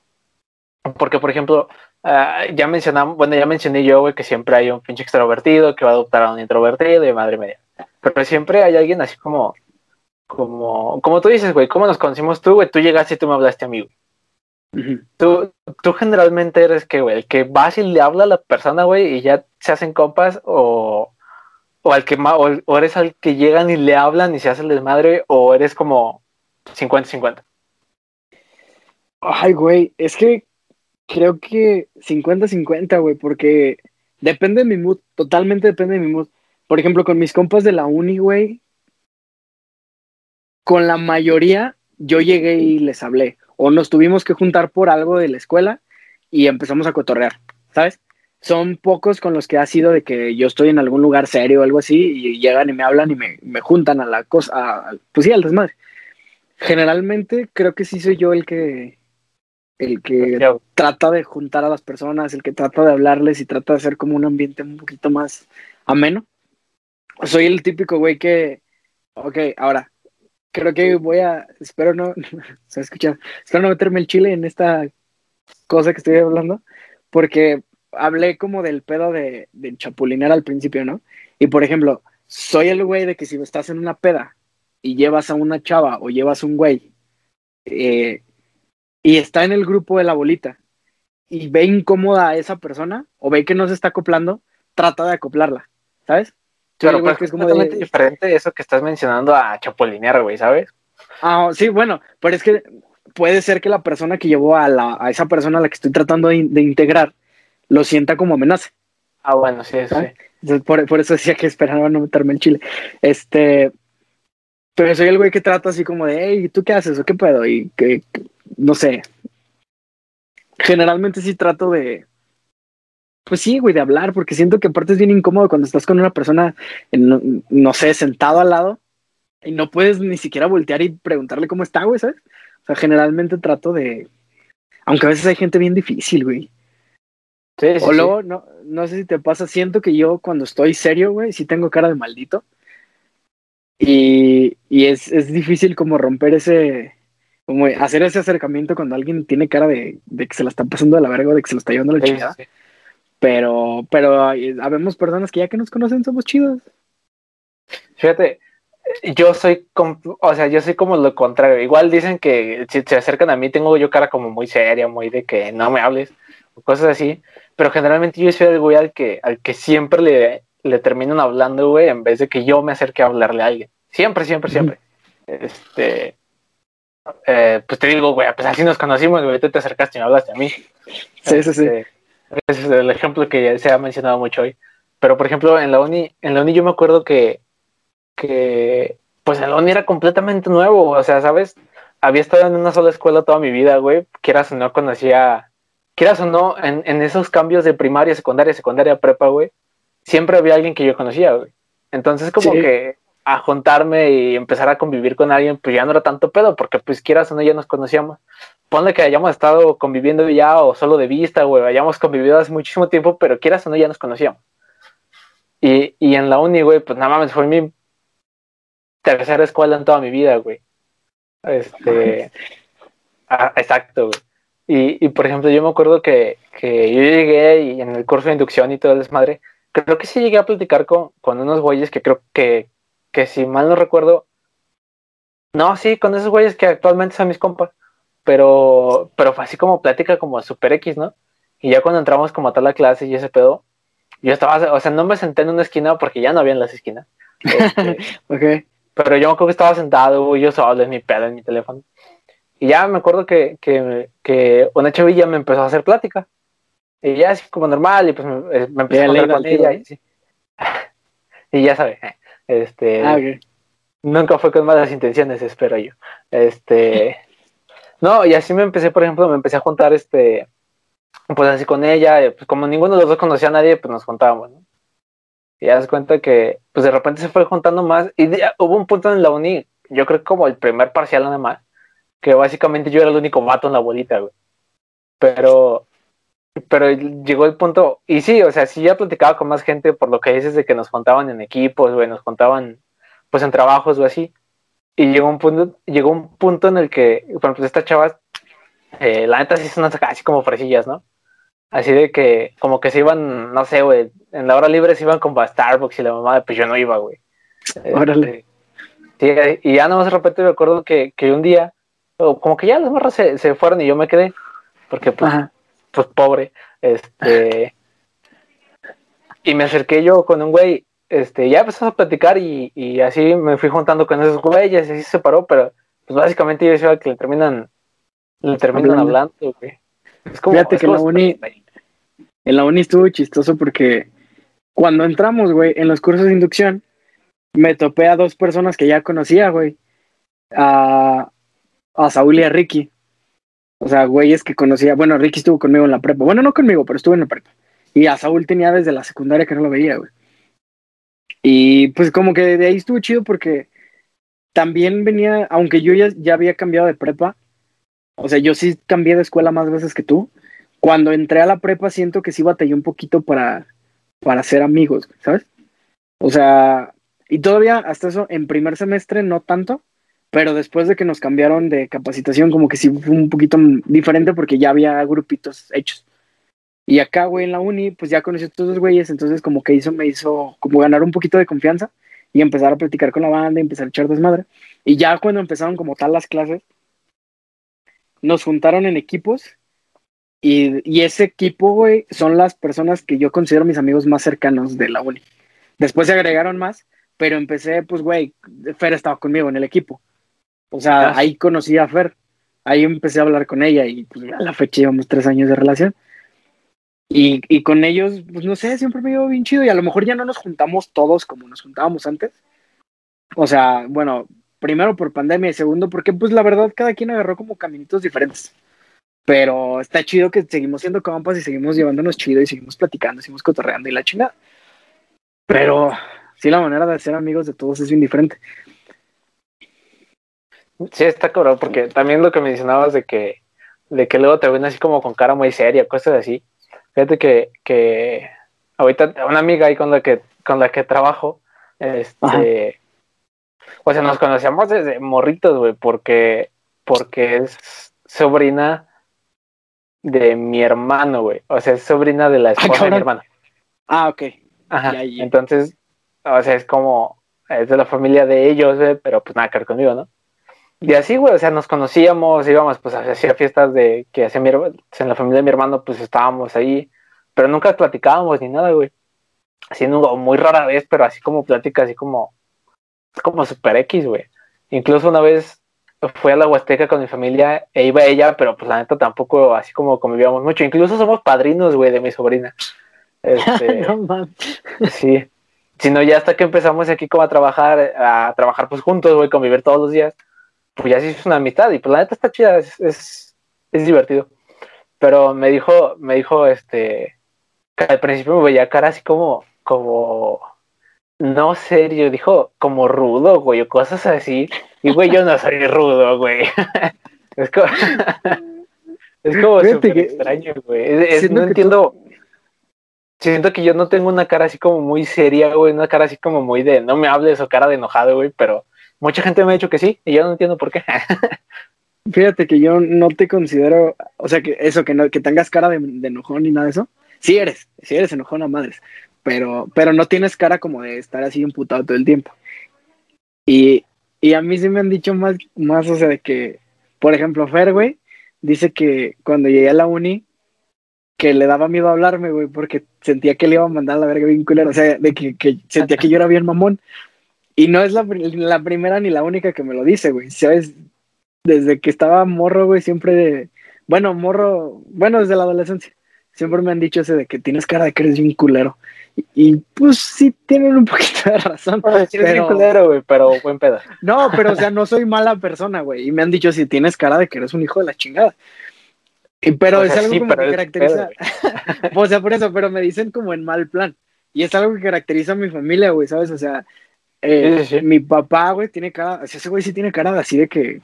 porque, por ejemplo, ah, ya mencionamos, bueno, ya mencioné yo, güey, que siempre hay un pinche extrovertido que va a adoptar a un introvertido y madre mía. Pero siempre hay alguien así como, como, como tú dices, güey, ¿cómo nos conocimos tú, güey? Tú llegaste y tú me hablaste a mí, tú, tú generalmente eres que, güey, el que vas y le habla a la persona, güey, y ya se hacen compas, o, o al que o, o eres al que llegan y le hablan y se hace el desmadre, o eres como 50-50. Ay, güey, es que creo que 50-50, güey, porque depende de mi mood, totalmente depende de mi mood. Por ejemplo, con mis compas de la uni, güey, con la mayoría yo llegué y les hablé. O nos tuvimos que juntar por algo de la escuela y empezamos a cotorrear, ¿sabes? Son pocos con los que ha sido de que yo estoy en algún lugar serio o algo así y llegan y me hablan y me, me juntan a la cosa, pues sí, al desmadre. Generalmente creo que sí soy yo el que el que trata de juntar a las personas, el que trata de hablarles y trata de hacer como un ambiente un poquito más ameno. Soy el típico güey que, ok, ahora, creo que voy a, espero no, se escucha, espero no meterme el chile en esta cosa que estoy hablando, porque hablé como del pedo de, de chapulinar al principio, ¿no? Y por ejemplo, soy el güey de que si estás en una peda y llevas a una chava o llevas un güey eh, y está en el grupo de la bolita y ve incómoda a esa persona o ve que no se está acoplando, trata de acoplarla, ¿sabes? Claro, pero es completamente diferente eso que estás mencionando a chapolinear, güey, ¿sabes? Ah, sí, bueno, pero es que puede ser que la persona que llevó a, la, a esa persona a la que estoy tratando de, integrar lo sienta como amenaza. Ah, bueno, sí, sí. por, por, eso decía que esperaba no meterme en Chile. Este, pero soy el güey que trata así como de, hey, ¿tú qué haces o qué puedo? Y que, no sé. Generalmente sí trato de, pues sí, güey, de hablar, porque siento que aparte es bien incómodo cuando estás con una persona, no, sé, sentado al lado y no puedes ni siquiera voltear y preguntarle cómo está, güey, ¿sabes? O sea, generalmente trato de, aunque a veces hay gente bien difícil, güey. Sí, sí, o luego, no, no sé si te pasa, siento que yo cuando estoy serio, güey, sí tengo cara de maldito. Y, y es, es difícil como romper ese, como hacer ese acercamiento cuando alguien tiene cara de, de que se la está pasando de la verga, de que se lo está llevando la chingada. Pero, pero habemos personas que ya que nos conocen somos chidos. Fíjate, yo soy, o sea, yo soy como lo contrario. Igual dicen que si se acercan a mí tengo yo cara como muy seria, muy de que no me hables, o cosas así. Pero generalmente yo soy el güey al que, al que siempre le, le terminan hablando, güey, en vez de que yo me acerque a hablarle a alguien. Siempre, siempre, siempre. Este, eh, pues te digo, güey, pues así nos conocimos, güey, tú te acercaste y me hablaste a mí. Sí, sí, sí. Este, es el ejemplo que se ha mencionado mucho hoy. Pero, por ejemplo, en la uni, en la uni yo me acuerdo que, que pues en la uni era completamente nuevo. O sea, ¿sabes? Había estado en una sola escuela toda mi vida, güey. Quieras o no conocía, quieras o no, en, en esos cambios de primaria, secundaria, secundaria, prepa, güey, siempre había alguien que yo conocía, güey. Entonces, como que a juntarme y empezar a convivir con alguien, pues ya no era tanto pedo, porque pues quieras o no, ya nos conocíamos. Ponle que hayamos estado conviviendo ya o solo de vista, güey, hayamos convivido hace muchísimo tiempo, pero quieras o no, ya nos conocíamos. Y, y en la uni, güey, pues nada más fue mi tercera escuela en toda mi vida, güey. Este, ah, exacto, güey. Y, y, por ejemplo, yo me acuerdo que, que, yo llegué y en el curso de inducción y todo el desmadre, creo que sí llegué a platicar con, con unos güeyes que creo que, que si mal no recuerdo, no, sí, con esos güeyes que actualmente son mis compas, pero, pero fue así como plática como super X, ¿no? Y ya cuando entramos como a tal la clase y ese pedo, yo estaba, o sea, no me senté en una esquina porque ya no había en las esquinas. Este, ok. Pero yo me acuerdo que estaba sentado, yo solo en mi pedo, en mi teléfono. Y ya me acuerdo que, que, que una chavilla me empezó a hacer plática. Y ya así como normal, y pues me, eh, me empecé a contar con ella. Y, sí. y, ya sabes, este... Ah, okay. Nunca fue con malas intenciones, espero yo. Este... no, y así me empecé, por ejemplo, me empecé a juntar, este... Pues así con ella, pues como ninguno de los dos conocía a nadie, pues nos juntábamos, ¿no? Y ya das cuenta que, pues de repente se fue juntando más. Y hubo un punto en la uni, yo creo que como el primer parcial nada más, que básicamente yo era el único mato en la bolita, güey. Pero, pero llegó el punto, y sí, o sea, sí ya platicaba con más gente por lo que dices de que nos contaban en equipos, güey, nos contaban pues en trabajos o así. Y llegó un punto, llegó un punto en el que, por ejemplo, estas chavas, eh, la neta sí son así como fresillas, ¿no? Así de que, como que se iban, no sé, güey, en la hora libre se iban como a Starbucks y la mamá, pues yo no iba, güey. Órale. Este, sí, y ya no más de repente me acuerdo que, que un día, como que ya las morras se, se, fueron y yo me quedé, porque pues, pues pobre, este, y me acerqué yo con un güey, este, ya empezamos a platicar y, y así me fui juntando con esos güeyes y así se paró, pero pues básicamente yo decía que le terminan, le terminan hablando, hablando güey. Es como, Fíjate es que como la uni, en la uni estuvo chistoso porque cuando entramos, güey, en los cursos de inducción, me topé a dos personas que ya conocía, güey. A, a Saúl y a Ricky. O sea, güeyes que conocía. Bueno, Ricky estuvo conmigo en la prepa. Bueno, no conmigo, pero estuvo en la prepa. Y a Saúl tenía desde la secundaria que no lo veía, güey. Y pues como que de ahí estuvo chido porque también venía, aunque yo ya, ya había cambiado de prepa, o sea, yo sí cambié de escuela más veces que tú, cuando entré a la prepa siento que sí batallé un poquito para, para ser amigos, ¿sabes? O sea, y todavía hasta eso, en primer semestre no tanto, pero después de que nos cambiaron de capacitación, como que sí fue un poquito diferente porque ya había grupitos hechos. Y acá, güey, en la uni, pues ya conocí a todos los güeyes, entonces como que hizo, me hizo como ganar un poquito de confianza y empezar a platicar con la banda y empezar a echar desmadre. Y ya cuando empezaron como tal las clases, nos juntaron en equipos y, ese equipo, güey, son las personas que yo considero mis amigos más cercanos de la uni. Después se agregaron más, pero empecé, pues, güey, Fer estaba conmigo en el equipo. O sea, ahí conocí a Fer. Ahí empecé a hablar con ella y pues, a la fecha llevamos tres años de relación. Y, y con ellos, pues no sé, siempre me iba bien chido y a lo mejor ya no nos juntamos todos como nos juntábamos antes. O sea, bueno, primero por pandemia y segundo porque pues la verdad cada quien agarró como caminitos diferentes. Pero está chido que seguimos siendo compas y seguimos llevándonos chido y seguimos platicando, seguimos cotorreando y la chingada. Pero sí, la manera de ser amigos de todos es bien diferente. Sí, está cabrón, porque también lo que mencionabas de que, de que luego te ven así como con cara muy seria, cosas así. Fíjate que, que ahorita una amiga ahí con la que, con la que trabajo, este, o sea, nos conocíamos desde morritos, güey, porque, porque es sobrina de mi hermano, güey. O sea, es sobrina de la ah, esposa de mi hermano. Ah, ok. Ajá. Entonces, o sea, es como, es de la familia de ellos, güey, pero pues nada que ver conmigo, ¿no? Y así, güey, o sea, nos conocíamos, íbamos, pues, hacía fiestas de que hacía mi hermano, en la familia de mi hermano, pues estábamos ahí, pero nunca platicábamos ni nada, güey. Así, muy rara vez, pero así como plática, así como, como super X, güey. Incluso una vez fui a la Huasteca con mi familia e iba ella, pero pues la neta tampoco así como convivíamos mucho. Incluso somos padrinos, güey, de mi sobrina. Este, no, sí. Sino ya hasta que empezamos aquí como a trabajar, a trabajar pues juntos, güey, convivir todos los días, pues ya sí es una amistad y pues la neta está chida, es, es, es divertido. Pero me dijo, me dijo, este, que al principio me veía cara así como, como, no serio, dijo como rudo, güey, o cosas así. Y güey, yo no soy rudo, güey. es como... Es como súper extraño, güey. no entiendo. Siento que yo no tengo una cara así como muy seria, güey. Una cara así como muy de no me hables o cara de enojado, güey. Pero mucha gente me ha dicho que sí y yo no entiendo por qué. Fíjate que yo no te considero, o sea, que eso, que, no, que tengas cara de, enojón ni nada de eso. Sí eres, sí eres enojón a madres, pero, pero no tienes cara como de estar así imputado todo el tiempo. Y, y a mí sí me han dicho más, más, o sea, de que, por ejemplo, Fer, güey, dice que cuando llegué a la uni, que le daba miedo hablarme, güey, porque sentía que le iba a mandar la verga bien culero, o sea, de que, que sentía que yo era bien mamón. Y no es la, la, primera ni la única que me lo dice, güey. ¿Sabes? desde que estaba morro, güey, siempre, bueno, morro, bueno, desde la adolescencia, siempre me han dicho ese de que tienes cara de que eres un culero. Y, pues sí tienen un poquito de razón. sí pero... un culero, güey, pero buen pedo. No, pero o sea, no soy mala persona, güey. Y me han dicho si tienes cara de que eres un hijo de la chingada. Y, pero es algo como que caracteriza. o sea, por eso, pero me dicen como en mal plan. Y es algo que caracteriza a mi familia, güey, ¿sabes? O sea, eh, mi papá, güey, tiene cara, ese güey sí tiene cara de así de que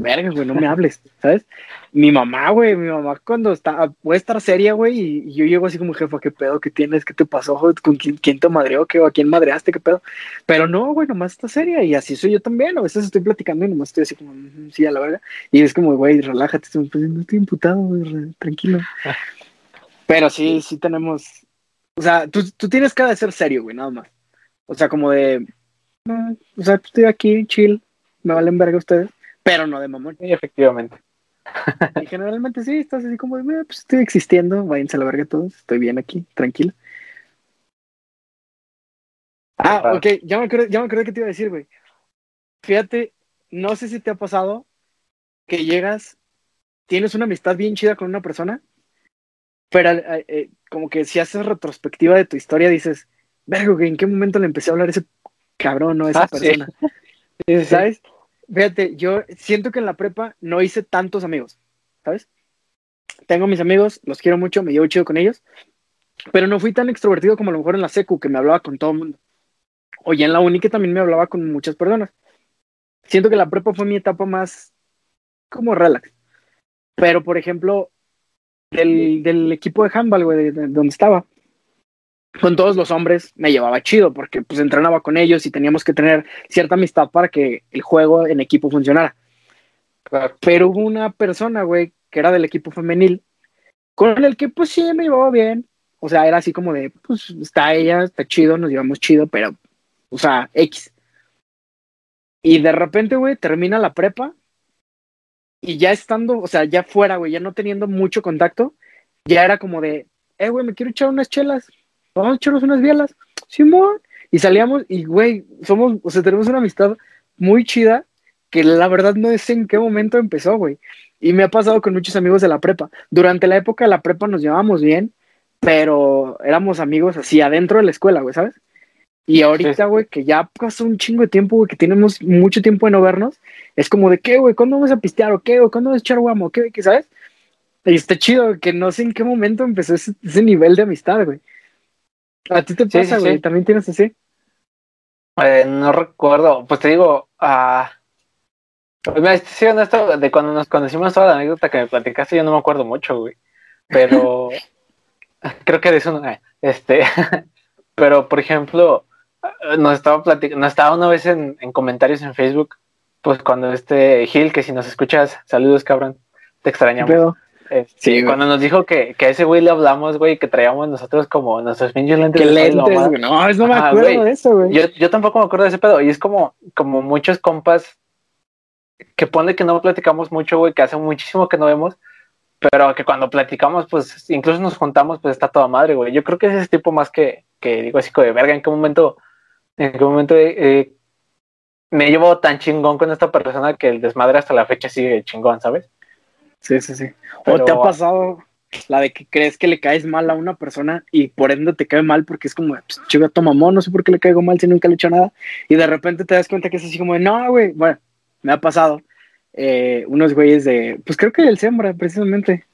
verga, güey, no me hables, ¿sabes? Mi mamá, güey, mi mamá cuando está, puede estar seria, güey, y, yo llego así como, jefa, ¿qué pedo? ¿Qué tienes? ¿Qué te pasó? ¿Con quién, quién te madreó? ¿Qué, ¿A quién madreaste? ¿Qué pedo? Pero no, güey, nomás está seria, y así soy yo también, a veces estoy platicando y nomás estoy así como, sí, a la verga, y es como, güey, relájate, pues, no estoy imputado, güey, tranquilo. Pero sí, sí tenemos, o sea, tú, tú tienes que de ser serio, güey, nada más. O sea, como de, o sea, estoy aquí, chill, me valen verga ustedes pero no de mamón. Sí, efectivamente. Y generalmente sí, estás así como, pues estoy existiendo, váyanse a la verga todos, estoy bien aquí, tranquilo. Ah, ok, ya me acuerdo, ya me acuerdo que te iba a decir, güey. Fíjate, no sé si te ha pasado que llegas, tienes una amistad bien chida con una persona, pero eh, eh, como que si haces retrospectiva de tu historia dices, vergo, ¿en qué momento le empecé a hablar a ese cabrón o a esa ah, persona? ¿Sabes? Fíjate, yo siento que en la prepa no hice tantos amigos, ¿sabes? Tengo mis amigos, los quiero mucho, me llevo chido con ellos, pero no fui tan extrovertido como a lo mejor en la secu, que me hablaba con todo el mundo. O ya en la uni, que también me hablaba con muchas personas. Siento que la prepa fue mi etapa más como relax. Pero, por ejemplo, del, del equipo de handball, güey, de donde estaba, con todos los hombres me llevaba chido porque pues entrenaba con ellos y teníamos que tener cierta amistad para que el juego en equipo funcionara. Pero hubo una persona, güey, que era del equipo femenil, con el que pues sí me llevaba bien. O sea, era así como de, pues está ella, está chido, nos llevamos chido, pero, o sea, X. Y de repente, güey, termina la prepa y ya estando, o sea, ya fuera, güey, ya no teniendo mucho contacto, ya era como de, eh, güey, me quiero echar unas chelas vamos a echarnos unas bielas, Simón. Y salíamos y, güey, somos, o sea, tenemos una amistad muy chida que la verdad no sé en qué momento empezó, güey. Y me ha pasado con muchos amigos de la prepa. Durante la época de la prepa nos llevábamos bien, pero éramos amigos así adentro de la escuela, güey, ¿sabes? Y ahorita, güey, que ya pasó un chingo de tiempo, güey, que tenemos mucho tiempo de no vernos, es como de qué, güey, ¿cuándo vamos a pistear o qué, güey? ¿Cuándo vamos a echar guamo? ¿Qué, qué, sabes? Y está chido, que no sé en qué momento empezó ese, ese nivel de amistad, güey. ¿A ti te pasa, güey? ¿También tienes así? Eh, no recuerdo, pues te digo, ah, pues sí, honesto, de cuando nos conocimos toda la anécdota que me platicaste, yo no me acuerdo mucho, güey. Pero creo que de eso no, eh, este, pero por ejemplo, nos estaba platicando, nos estaba una vez en, en, comentarios en Facebook, pues cuando este Gil, que si nos escuchas, saludos cabrón, te extrañamos. Sí, cuando nos dijo que, que a ese güey le hablamos, güey, que traíamos nosotros como nuestros pinches lentes. ¿Qué lentes, güey? No, no me acuerdo de eso, güey. Yo, yo tampoco me acuerdo de ese pedo. Y es como, como muchos compas que pone que no platicamos mucho, güey, que hace muchísimo que no vemos, pero que cuando platicamos, pues incluso nos juntamos, pues está toda madre, güey. Yo creo que es ese tipo más que, que digo así como de verga, ¿en qué momento, en qué momento eh, me llevo tan chingón con esta persona que el desmadre hasta la fecha sigue chingón, ¿sabes? Sí, sí, sí. ¿O te ha pasado la de que crees que le caes mal a una persona y por ende te cae mal porque es como, pues, chivato mamón, no sé por qué le caigo mal si nunca le he hecho nada. Y de repente te das cuenta que es así como, de, no, güey. Bueno, me ha pasado. Eh, unos güeyes de, pues creo que el Sembra, precisamente,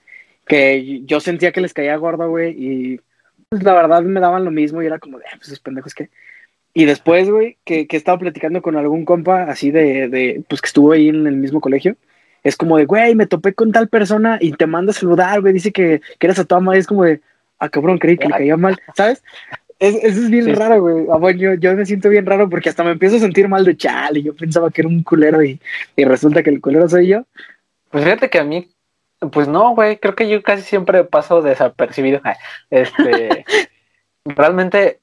que yo sentía que les caía gordo, güey, y pues la verdad me daban lo mismo y era como de, ah, pues esos pendejos que. Y después, güey, que, que estaba platicando con algún compa así de, de, pues que estuvo ahí en el mismo colegio es como de, güey, me topé con tal persona y te manda a saludar, güey, dice que, que eres a toda madre, es como de, ah, cabrón, creí que le caía mal, ¿sabes? eso es bien raro, güey. Ah, bueno, yo, yo, me siento bien raro porque hasta me empiezo a sentir mal de chale. Yo pensaba que era un culero y, y resulta que el culero soy yo. Pues fíjate que a mí, pues no, güey. Creo que yo casi siempre paso desapercibido. Este, realmente,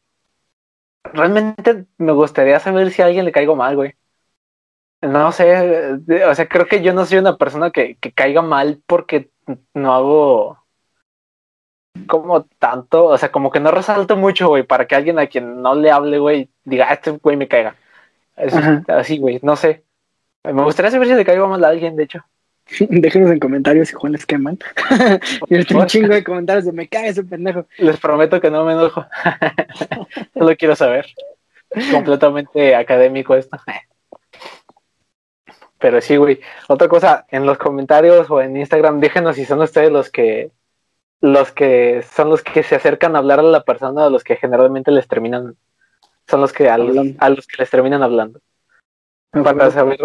realmente me gustaría saber si a alguien le caigo mal, güey. No sé, o sea, creo que yo no soy una persona que, que caiga mal porque no hago como tanto, o sea, como que no resalto mucho, güey, para que alguien a quien no le hable, güey, diga, ah, este güey me caiga. así, güey, no sé. Me gustaría saber si le caigo mal a alguien, de hecho. Déjenos en comentarios si Juan les queman. y un chingo de comentarios de me cae ese pendejo. Les prometo que no me enojo. no lo quiero saber. Completamente académico esto. Pero sí, güey. Otra cosa, en los comentarios o en Instagram, déjenos si son ustedes los que los que son los que se acercan a hablar a la persona, a los que generalmente les terminan, son los que a los, que les terminan hablando. Para saber,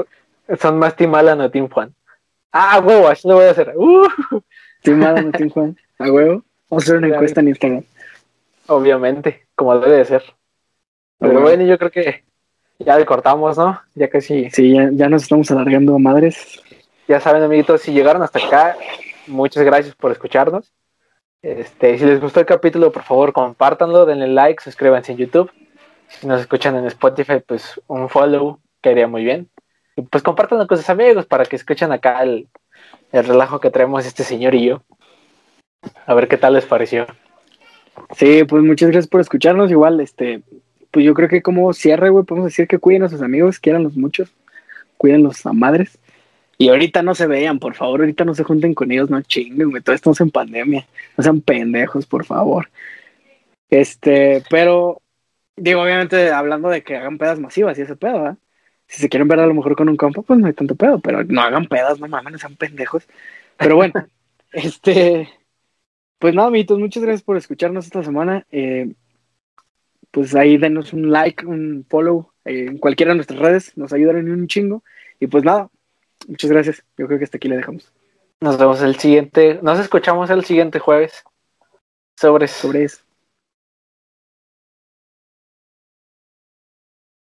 son más Team Alan o Team Juan. Ah, huevo, así lo voy a hacer. Uh. Team Alan o Team Juan, a huevo. Vamos a hacer una encuesta en Instagram. Obviamente, como debe de ser. Pero bueno, yo creo que ya le cortamos, ¿no? Ya casi. Sí, ya, ya nos estamos alargando a madres. Ya saben, amiguitos, si llegaron hasta acá, muchas gracias por escucharnos. Este, si les gustó el capítulo, por favor, compártanlo, denle like, suscríbanse en YouTube. Si nos escuchan en Spotify, pues un follow quedaría muy bien. Y pues compártanlo con sus amigos para que escuchen acá el, relajo que traemos este señor y yo. A ver qué tal les pareció. Sí, pues muchas gracias por escucharnos. Igual, este, pues yo creo que como cierre, güey, podemos decir que cuiden a sus amigos, los muchos, cuídenlos a madres. Y ahorita no se vean, por favor, ahorita no se junten con ellos, no chinguen, güey, todos estamos en pandemia. No sean pendejos, por favor. Este, pero, digo, obviamente hablando de que hagan pedas masivas y ese pedo, ¿verdad? Si se quieren ver a lo mejor con un campo, pues no hay tanto pedo, pero no hagan pedas, no mames, no sean pendejos. Pero bueno, este, pues nada, amiguitos, muchas gracias por escucharnos esta semana. Eh, pues ahí denos un like, un follow eh, en cualquiera de nuestras redes, nos ayudan en un chingo. Y pues nada, Muchas gracias. Yo creo que hasta aquí le dejamos. Nos vemos el siguiente. Nos escuchamos el siguiente jueves. Sobre Sobre eso.